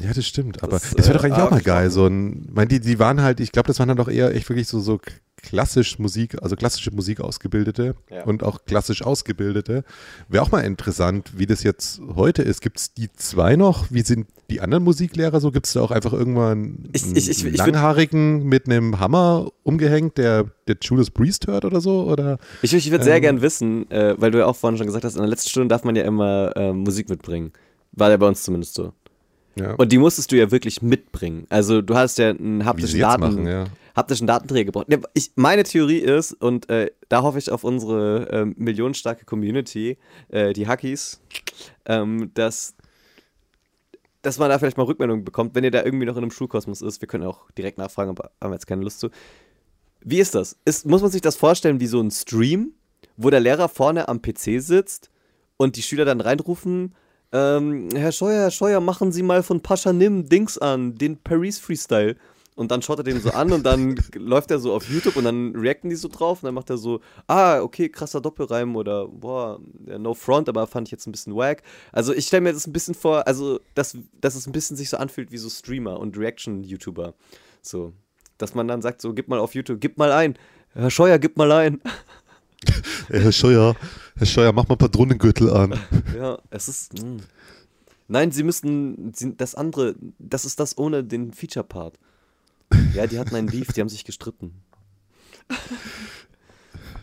Ja, das stimmt. Aber das, Das, wäre doch äh, eigentlich auch mal ah, geil. So ein, mein, die, die waren halt, ich glaube, das waren dann doch eher echt wirklich so, so klassisch Musik, also klassische Musik ausgebildete Ja. und auch klassisch ausgebildete. Wäre auch mal interessant, wie das jetzt heute ist. Gibt es die zwei noch? Wie sind die anderen Musiklehrer so? Gibt es da auch einfach irgendwann Ich- einen ich- ich- langhaarigen mit einem Hammer umgehängt, der, der Judas Priest hört oder so? Oder? Ich, ich würde sehr Ähm. gern wissen, äh, weil du ja auch vorhin schon gesagt hast, in der letzten Stunde darf man ja immer äh, Musik mitbringen. War ja bei uns zumindest so. Ja. Und die musstest du ja wirklich mitbringen. Also du hast ja einen haptischen, Daten, machen, ja. haptischen Datenträger gebraucht. Ich, meine Theorie ist, und äh, da hoffe ich auf unsere ähm, millionenstarke Community, äh, die Hackies, ähm, dass, dass man da vielleicht mal Rückmeldung bekommt, wenn ihr da irgendwie noch in einem Schulkosmos ist. Wir können auch direkt nachfragen, aber haben wir jetzt keine Lust zu. Wie ist das? Ist, muss man sich das vorstellen wie so ein Stream, wo der Lehrer vorne am PC sitzt und die Schüler dann reinrufen, ähm, Herr Scheuer, Herr Scheuer, machen Sie mal von Paschanim Dings an, den Paris Freestyle. Und dann schaut er den so an und dann läuft er so auf YouTube und dann reacten die so drauf und dann macht er so, ah, okay, krasser Doppelreim oder boah, no front, aber fand ich jetzt ein bisschen wack. Also ich stelle mir das ein bisschen vor, also dass, dass es ein bisschen sich so anfühlt wie so Streamer und Reaction-YouTuber. So. Dass man dann sagt, so, gib mal auf YouTube, gib mal ein. Herr Scheuer, gib mal ein. Ey, Herr Scheuer, Herr Scheuer, mach mal Patronengürtel an. Ja, es ist. Mh. Nein, sie müssen. Das andere, das ist das ohne den Feature-Part. Ja, die hatten einen Beef, die haben sich gestritten.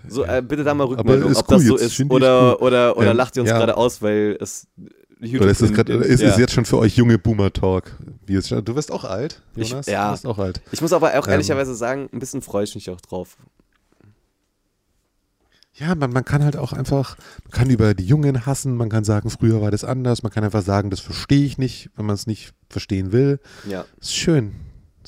So, äh, bitte da mal Rückmeldung, ist ob cool, das so jetzt ist. ich Oder, oder, oder Ähm, lacht ihr uns ja. gerade aus, weil es YouTube Oder ist es in- in- ist ja. es jetzt schon für euch junge Boomer-Talk? Du wirst auch alt, Ich- Jonas? ja. Du wirst auch alt. Ich muss aber auch Ähm. ehrlicherweise sagen, ein bisschen freue ich mich auch drauf. Ja, man, man kann halt auch einfach, man kann über die Jungen hassen, man kann sagen, früher war das anders, man kann einfach sagen, das verstehe ich nicht, wenn man es nicht verstehen will. Ja. Ist schön.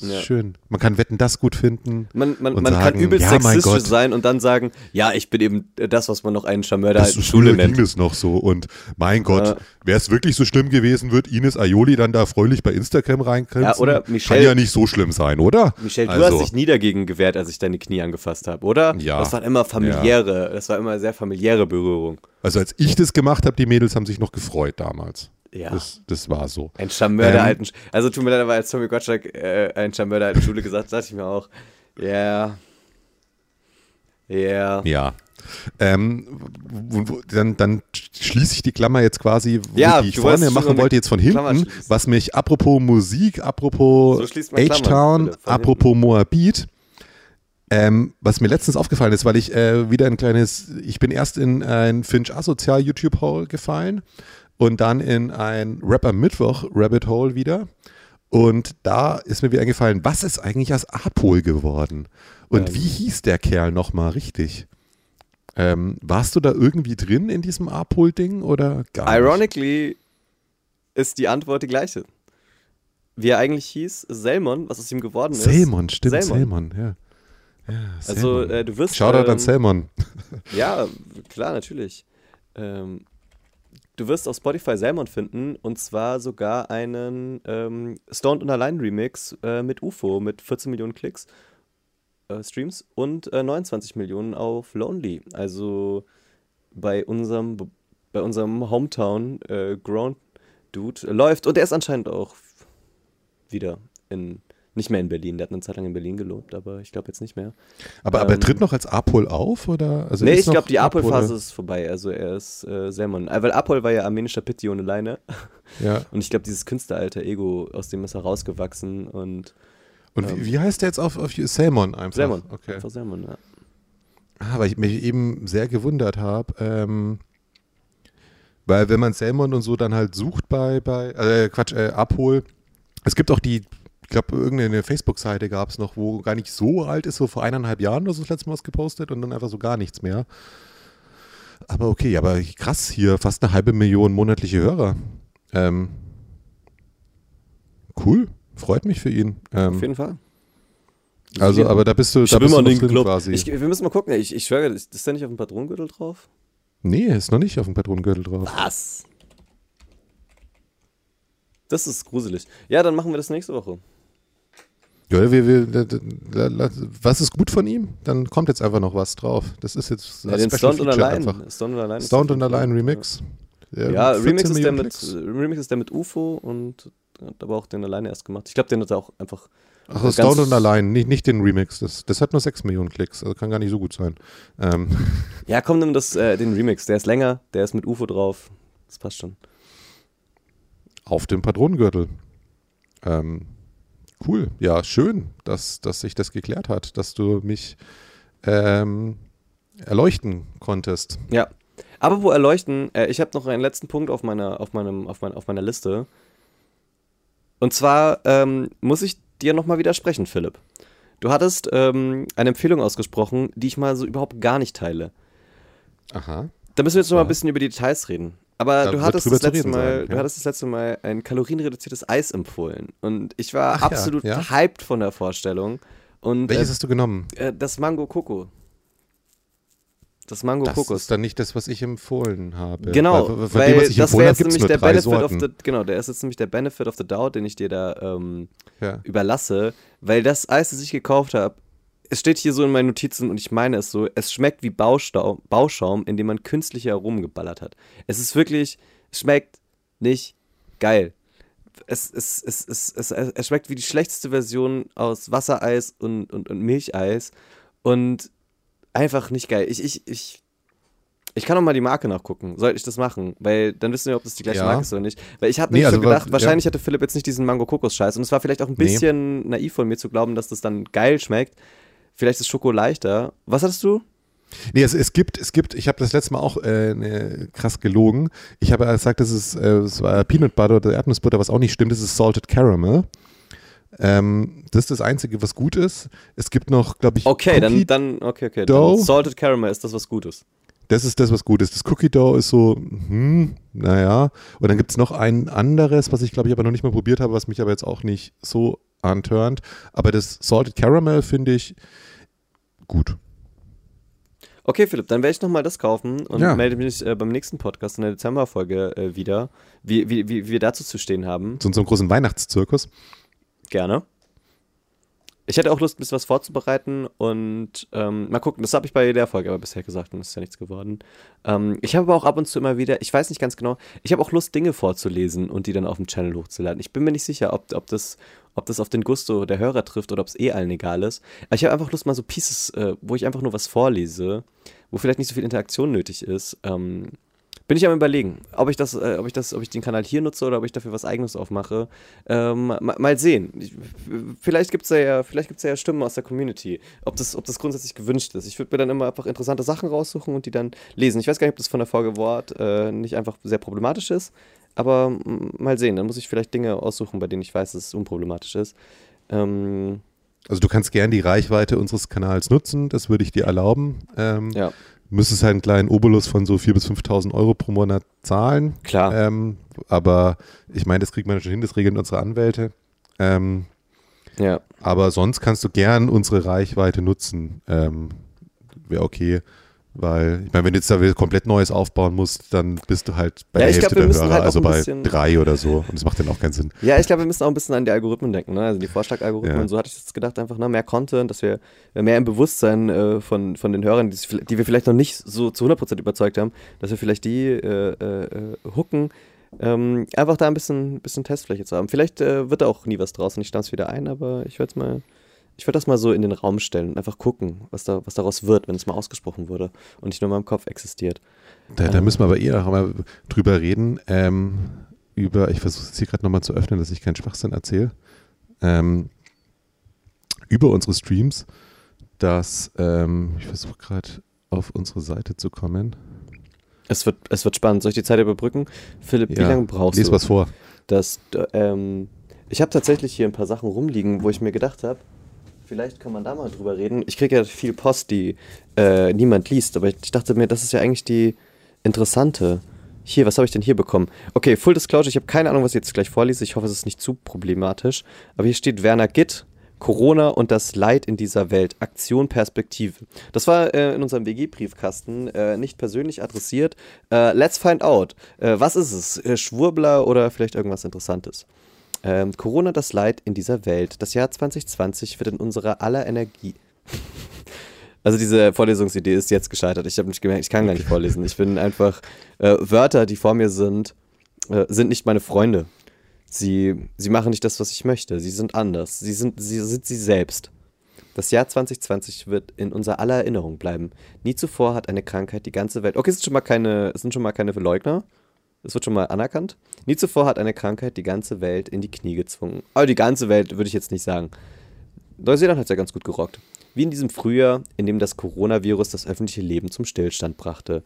Ja. schön. Man kann Wetten das gut finden. Man, man, Und man kann sagen, übelst ja, mein sexistisch sein und dann sagen, ja, ich bin eben das, was man noch einen Charmeur der Das alten früher Schule ging nennt. es noch so. Und mein Gott, Ja. wäre es wirklich so schlimm gewesen, wird Ines Aioli dann da fröhlich bei Instagram reinkriegen? Ja, oder Michelle- Kann ja nicht so schlimm sein, oder? Michelle, du Also. hast dich nie dagegen gewehrt, als ich deine Knie angefasst habe, oder? Ja. Das waren immer familiäre, das war immer sehr familiäre Berührung. Also als ich das gemacht habe, die Mädels haben sich noch gefreut damals. Ja. Das, das war so. Ein Charmeur der Ähm. alten Sch Also tut mir leid, aber als Tommy Gottschalk äh, ein Charmeur der alten Schule gesagt, dachte ich mir auch, ja. Ja. Ja. Ähm, wo, wo, dann, dann schließe ich die Klammer jetzt quasi, Ja, die ich vorne machen wollte, jetzt von hinten, was mich apropos Musik, apropos So H-Town, apropos Moabit, ähm, was mir letztens aufgefallen ist, weil ich äh, wieder ein kleines, ich bin erst in ein Finch Asozial YouTube Hole gefallen und dann in ein Rapper Mittwoch Rabbit Hole wieder. Und da ist mir wieder eingefallen, was ist eigentlich aus Apol geworden? Und Ähm. wie hieß der Kerl nochmal richtig? Ähm, warst du da irgendwie drin in diesem Apol-Ding oder gar nicht? Ironically ist die Antwort die gleiche. Wie er eigentlich hieß, Selmon, was aus ihm geworden ist. Selmon, stimmt, Selmon. Ja. ja Also, äh, du wirst. Shoutout ähm, an Selmon. Ja, klar, natürlich. Ähm, du wirst auf Spotify Selmon finden und zwar sogar einen ähm, Stoned und Allein Remix äh, mit UFO mit 14 Millionen Klicks, äh, Streams und äh, 29 Millionen auf Lonely. Also bei unserem, bei unserem Hometown äh, Ground Dude läuft und er ist anscheinend auch wieder in. Nicht mehr in Berlin, der hat eine Zeit lang in Berlin gelobt, aber ich glaube jetzt nicht mehr. Aber, aber er ähm, tritt noch als Apol auf? Oder? Also nee, ich glaube, die Apol- Apol-Phase ist vorbei. Also er ist äh, Selmon. Äh, Weil Apol war ja armenischer Pitti ohne Leine. Ja. Und ich glaube, dieses Künstleralter Ego, aus dem ist er rausgewachsen. Und Und ähm, wie, wie, heißt der jetzt auf, auf Salmon einfach? Salmon. Okay. Einfach Salmon, ja. Ah, weil ich mich eben sehr gewundert habe, ähm, weil wenn man Salmon und so dann halt sucht bei, bei äh, Quatsch, äh, Abhol, es gibt auch die, ich glaube, irgendeine Facebook-Seite gab es noch, wo gar nicht so alt ist, so vor eineinhalb Jahren oder so das letzte Mal was gepostet und dann einfach so gar nichts mehr. Aber okay, aber krass, hier fast eine halbe Million monatliche Hörer. Ähm, cool, freut mich für ihn. Ähm, Auf jeden Fall. Also, aber da bist du, da bist du noch drin quasi. Ich, wir müssen mal gucken. Ich, ich schwöre, ist, ist da nicht auf dem Patronengürtel drauf? Nee, ist noch nicht auf dem Patronengürtel drauf. Was? Das ist gruselig. Ja, dann machen wir das nächste Woche. Ja, wir, wir, was ist gut von ihm? Dann kommt jetzt einfach noch was drauf. Das ist jetzt ja, den Stoned und Allein. Stoned und Allein, Stoned und Allein Remix. Ja, ja Remix, ist der mit, Remix ist der mit UFO und hat aber auch den alleine erst gemacht. Ich glaube, den hat er auch einfach. Ach, Stoned und Allein, nicht, nicht den Remix. Das, das hat nur 6 Millionen Klicks, also kann gar nicht so gut sein. Ähm. Ja, komm, nimm das, äh, den Remix. Der ist länger, der ist mit UFO drauf. Das passt schon. Auf dem Patronengürtel. Ähm, Cool, ja, schön, dass, dass sich das geklärt hat, dass du mich ähm, erleuchten konntest. Ja. Aber wo erleuchten, äh, ich habe noch einen letzten Punkt auf meiner, auf meinem, auf, mein, auf meiner Liste. Und zwar ähm, muss ich dir nochmal widersprechen, Philipp. Du hattest ähm, eine Empfehlung ausgesprochen, die ich mal so überhaupt gar nicht teile. Aha. Da müssen wir jetzt noch mal ein bisschen über die Details reden. Aber da du hattest, das letzte Mal, sein, ja. du hattest das letzte Mal ein kalorienreduziertes Eis empfohlen. Und ich war Ach, absolut ja, ja. hyped von der Vorstellung. Und, Welches äh, hast du genommen? Äh, das Mango Coco. Das Mango das Kokos. Das ist dann nicht das, was ich empfohlen habe. Genau, weil, weil dem, das wäre jetzt nämlich der Benefit Sorten. of the, genau, der ist jetzt nämlich der Benefit of the doubt, den ich dir da ähm, ja. überlasse, weil das Eis, das ich gekauft habe, es steht hier so in meinen Notizen und ich meine es so, es schmeckt wie Bauschaum, Bauschaum in dem man künstliche Aromen geballert hat. Es ist wirklich, es schmeckt nicht geil. Es, es, es, es, es, es schmeckt wie die schlechteste Version aus Wassereis und, und, und Milcheis und einfach nicht geil. Ich, ich, ich, ich kann auch mal die Marke nachgucken. Sollte ich das machen? Weil dann wissen wir, ob das die gleiche ja. Marke ist oder nicht. Weil ich habe nee, mir also gedacht, war, wahrscheinlich ja. hatte Philipp jetzt nicht diesen Mango-Kokos-Scheiß. Und es war vielleicht auch ein bisschen nee. naiv von mir zu glauben, dass das dann geil schmeckt. Vielleicht ist Schoko leichter. Was hattest du? Nee, es, es gibt, es gibt, ich habe das letzte Mal auch äh, ne, krass gelogen. Ich habe gesagt, das ist, äh, es war Peanut Butter oder Erdnussbutter, was auch nicht stimmt, das ist Salted Caramel. Ähm, das ist das Einzige, was gut ist. Es gibt noch, glaube ich, Okay, Cookie dann, dann, okay, okay. Dough. Dann Salted Caramel ist das, was gut ist. Das ist das, was gut ist. Das Cookie Dough ist so, hm, naja. Und dann gibt es noch ein anderes, was ich, glaube ich, aber noch nicht mal probiert habe, was mich aber jetzt auch nicht so antörnt. Aber das Salted Caramel finde ich gut. Okay, Philipp, dann werde ich nochmal das kaufen und ja. melde mich äh, beim nächsten Podcast in der Dezemberfolge äh, wieder, wie, wie, wie, wie wir dazu zu stehen haben. Zu unserem großen Weihnachtszirkus. Gerne. Ich hätte auch Lust, ein bisschen was vorzubereiten und ähm, mal gucken. Das habe ich bei der Folge aber bisher gesagt und es ist ja nichts geworden. Ähm, ich habe aber auch ab und zu immer wieder, ich weiß nicht ganz genau, ich habe auch Lust, Dinge vorzulesen und die dann auf dem Channel hochzuladen. Ich bin mir nicht sicher, ob, ob, das, ob das auf den Gusto der Hörer trifft oder ob es eh allen egal ist. Aber ich habe einfach Lust, mal so Pieces, äh, wo ich einfach nur was vorlese, wo vielleicht nicht so viel Interaktion nötig ist. Ähm, bin ich am überlegen, ob ich das, äh, ob ich das, ob ich den Kanal hier nutze oder ob ich dafür was eigenes aufmache. Ähm, mal, mal, sehen. Ich, vielleicht gibt es ja, vielleicht gibt's ja Stimmen aus der Community, ob das, ob das grundsätzlich gewünscht ist. Ich würde mir dann immer einfach interessante Sachen raussuchen und die dann lesen. Ich weiß gar nicht, ob das von der Folge Wort äh, nicht einfach sehr problematisch ist, aber mal sehen. Dann muss ich vielleicht Dinge aussuchen, bei denen ich weiß, dass es unproblematisch ist. Ähm, also du kannst gern die Reichweite unseres Kanals nutzen, das würde ich dir erlauben. Ähm, ja müsstest halt einen kleinen Obolus von so 4.000 bis 5.000 Euro pro Monat zahlen. Klar. Ähm, aber ich meine, das kriegt man schon hin, das regeln unsere Anwälte. Ähm, ja. Aber sonst kannst du gern unsere Reichweite nutzen. Ähm, Wäre okay. Weil, ich meine, wenn du jetzt da komplett Neues aufbauen musst, dann bist du halt bei ja, der Hälfte glaub, der Hörer, halt also bei drei oder so. Und das macht dann auch keinen Sinn. Ja, ich glaube, wir müssen auch ein bisschen an die Algorithmen denken, ne? Also die Vorschlagalgorithmen. Ja. So hatte ich jetzt gedacht, einfach ne? mehr Content, dass wir mehr im Bewusstsein äh, von, von den Hörern, die, die, wir vielleicht noch nicht so zu 100% überzeugt haben, dass wir vielleicht die äh, äh, hooken. Ähm, einfach da ein bisschen, bisschen Testfläche zu haben. Vielleicht äh, wird da auch nie was draus und ich stamme es wieder ein, aber ich werde es mal ich würde das mal so in den Raum stellen und einfach gucken, was, da, was daraus wird, wenn es mal ausgesprochen wurde und nicht nur in meinem Kopf existiert. Da, da müssen wir aber eher mal drüber reden. Ähm, über, ich versuche es hier gerade nochmal zu öffnen, dass ich keinen Schwachsinn erzähle. Ähm, über unsere Streams, dass ähm, ich versuche gerade auf unsere Seite zu kommen. Es wird, es wird spannend. Soll ich die Zeit überbrücken? Philipp, wie Ja, lange brauchst Lies du? was vor. Das, ähm, ich habe tatsächlich hier ein paar Sachen rumliegen, wo ich mir gedacht habe, vielleicht kann man da mal drüber reden. Ich kriege ja viel Post, die äh, niemand liest, aber ich dachte mir, das ist ja eigentlich die interessante. Hier, was habe ich denn hier bekommen? Okay, Full Disclosure, ich habe keine Ahnung, was ich jetzt gleich vorlese. Ich hoffe, es ist nicht zu problematisch. Aber hier steht Werner Gitt, Corona und das Leid in dieser Welt, Aktion Perspektive. Das war äh, in unserem WG-Briefkasten äh, nicht persönlich adressiert. Äh, let's find out. Äh, was ist es? Äh, Schwurbler oder vielleicht irgendwas Interessantes? Ähm, Corona, das Leid in dieser Welt. Das Jahr 2020 wird in unserer aller Energie. Also diese Vorlesungsidee ist jetzt gescheitert. Ich habe nicht gemerkt, ich kann gar nicht vorlesen. Ich bin einfach äh, Wörter, die vor mir sind, äh, sind nicht meine Freunde. Sie, sie machen nicht das, was ich möchte. Sie sind anders. Sie sind, sie sind sie selbst. Das Jahr 2020 wird in unserer aller Erinnerung bleiben. Nie zuvor hat eine Krankheit die ganze Welt. Okay, es sind schon mal keine, es sind schon mal keine Leugner. Es wird schon mal anerkannt. Nie zuvor hat eine Krankheit die ganze Welt in die Knie gezwungen. Aber die ganze Welt würde ich jetzt nicht sagen. Neuseeland hat es ja ganz gut gerockt. Wie in diesem Frühjahr, in dem das Coronavirus das öffentliche Leben zum Stillstand brachte.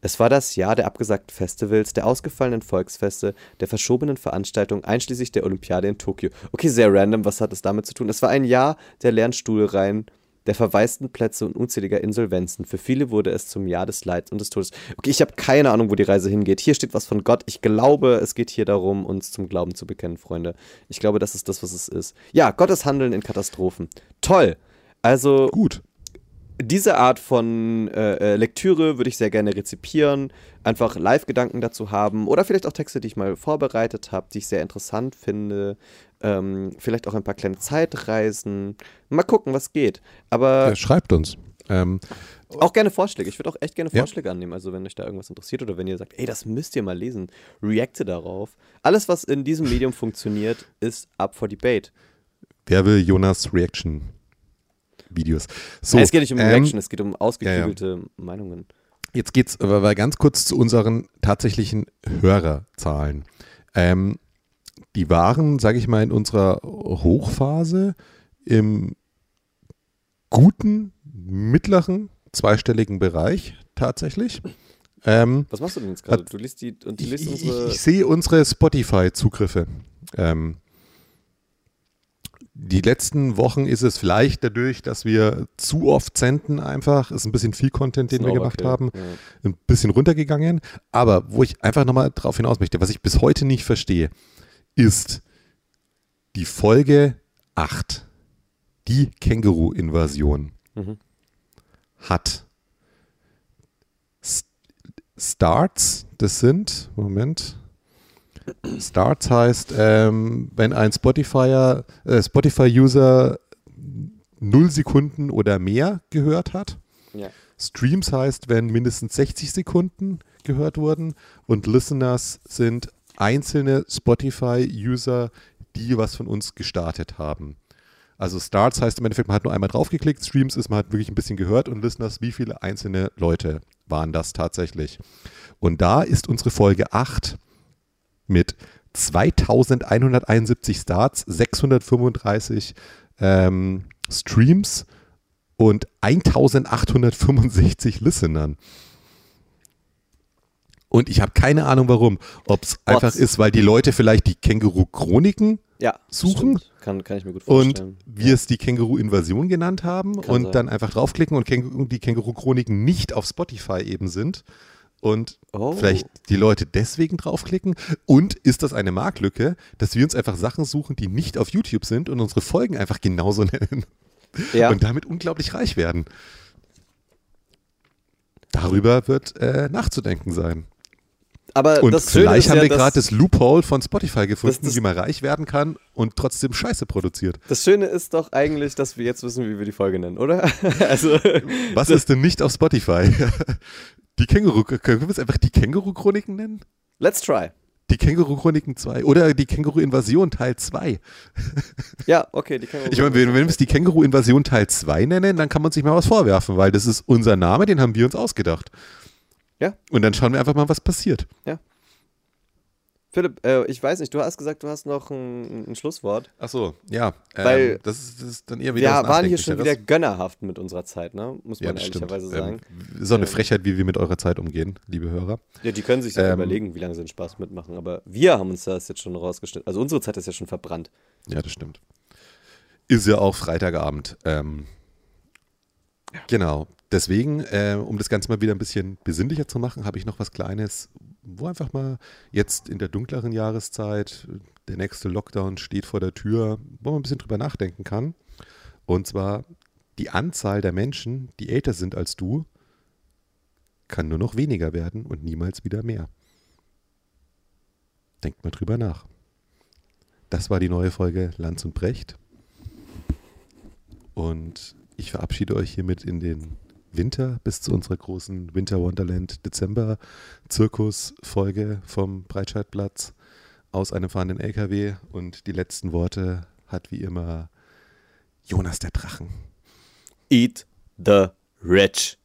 Es war das Jahr der abgesagten Festivals, der ausgefallenen Volksfeste, der verschobenen Veranstaltungen, einschließlich der Olympiade in Tokio. Okay, sehr random, was hat es damit zu tun? Es war ein Jahr der leeren Stuhlreihen, der verwaisten Plätze und unzähliger Insolvenzen. Für viele wurde es zum Jahr des Leids und des Todes. Okay, ich habe keine Ahnung, wo die Reise hingeht. Hier steht was von Gott. Ich glaube, es geht hier darum, uns zum Glauben zu bekennen, Freunde. Ich glaube, das ist das, was es ist. Ja, Gottes Handeln in Katastrophen. Toll. Also, Gut. diese Art von äh, äh, Lektüre würde ich sehr gerne rezipieren, einfach Live-Gedanken dazu haben oder vielleicht auch Texte, die ich mal vorbereitet habe, die ich sehr interessant finde. Ähm, vielleicht auch ein paar kleine Zeitreisen. Mal gucken, was geht. Aber Äh, schreibt uns. Ähm, auch gerne Vorschläge. Ich würde auch echt gerne Ja. Vorschläge annehmen. Also, wenn euch da irgendwas interessiert oder wenn ihr sagt, ey, das müsst ihr mal lesen, reacte darauf. Alles, was in diesem Medium funktioniert, ist up for debate. wer will Jonas Reaction Videos? So, es geht nicht um ähm, Reaction, es geht um ausgeklügelte Meinungen. Jetzt geht's aber ganz kurz zu unseren tatsächlichen Hörerzahlen. Ähm, die waren, sage ich mal, in unserer Hochphase im guten, mittleren, zweistelligen Bereich tatsächlich. Ähm, Was machst du denn jetzt gerade? Du liest die und du ich, liest ich, unsere. ich sehe unsere Spotify-Zugriffe. Ähm, die letzten Wochen ist es vielleicht dadurch, dass wir zu oft senden einfach, ist ein bisschen viel Content, den wir gemacht Overkill. haben, Ja. ein bisschen runtergegangen. Aber wo ich einfach nochmal drauf hinaus möchte, was ich bis heute nicht verstehe, ist die Folge 8, die Känguru-Invasion, Mhm. hat Starts, das sind, Moment, Starts heißt, ähm, wenn ein Spotify, äh, Spotify-User 0 Sekunden oder mehr gehört hat. Ja. Streams heißt, wenn mindestens 60 Sekunden gehört wurden und Listeners sind einzelne Spotify-User, die was von uns gestartet haben. Also Starts heißt im Endeffekt, man hat nur einmal draufgeklickt, Streams ist, man hat wirklich ein bisschen gehört und Listeners, wie viele einzelne Leute waren das tatsächlich. Und da ist unsere Folge 8 mit 2171 Starts, 635 ähm, Streams und 1865 Listenern. Und ich habe keine Ahnung warum. Ob es einfach ist, weil die Leute vielleicht die Känguru-Chroniken Ja, Suchen. stimmt. Kann, kann ich mir gut und vorstellen. wir es die Känguru-Invasion genannt haben Kann und sein. dann einfach draufklicken und Känguru, die Känguru-Chroniken nicht auf Spotify eben sind und Oh. vielleicht die Leute deswegen draufklicken. Und ist das eine Marktlücke, dass wir uns einfach Sachen suchen, die nicht auf YouTube sind und unsere Folgen einfach genauso nennen Ja. und damit unglaublich reich werden? Darüber wird äh, nachzudenken sein. Aber Und das vielleicht haben ja, wir gerade das Loophole von Spotify gefunden, das- wie man reich werden kann und trotzdem Scheiße produziert. Das Schöne ist doch eigentlich, dass wir jetzt wissen, wie wir die Folge nennen, oder? also, Was ist denn nicht auf Spotify? Die Känguru, können wir es einfach die Känguru-Chroniken nennen? let's try. Die Känguru-Chroniken 2 oder die Känguru-Invasion Teil 2. Ja, okay, die Känguru. Ich meine, wenn, wenn wir es die Känguru-Invasion Teil 2 nennen, dann kann man sich mal was vorwerfen, weil das ist unser Name, den haben wir uns ausgedacht. Ja. Und dann schauen wir einfach mal, was passiert. Philipp, äh, ich weiß nicht, du hast gesagt, du hast noch ein, ein Schlusswort. Ach so, ja. Ähm, Weil das, ist, das ist dann eher wieder Wir waren hier schon wieder gönnerhaft mit unserer Zeit, ne? Muss man ja, ehrlicherweise sagen. Ähm, auch eine ähm, Frechheit, wie wir mit eurer Zeit umgehen, liebe Hörer. Ja, die können sich ja ähm, überlegen, wie lange sie den Spaß mitmachen. Aber wir haben uns das jetzt schon rausgestellt. Also unsere Zeit ist ja schon verbrannt. Ja, das stimmt. Ist ja auch Freitagabend. Ähm, Genau. Deswegen, äh, um das Ganze mal wieder ein bisschen besinnlicher zu machen, habe ich noch was Kleines, wo einfach mal jetzt in der dunkleren Jahreszeit, der nächste Lockdown steht vor der Tür, wo man ein bisschen drüber nachdenken kann. Und zwar die Anzahl der Menschen, die älter sind als du, kann nur noch weniger werden und niemals wieder mehr. Denkt mal drüber nach. Das war die neue Folge Lanz und Brecht. Und ich verabschiede euch hiermit in den Winter bis zu unserer großen Winter Wonderland Dezember Zirkus-Folge vom Breitscheidplatz aus einem fahrenden LKW. Und die letzten Worte hat wie immer Jonas der Drachen. Eat the rich.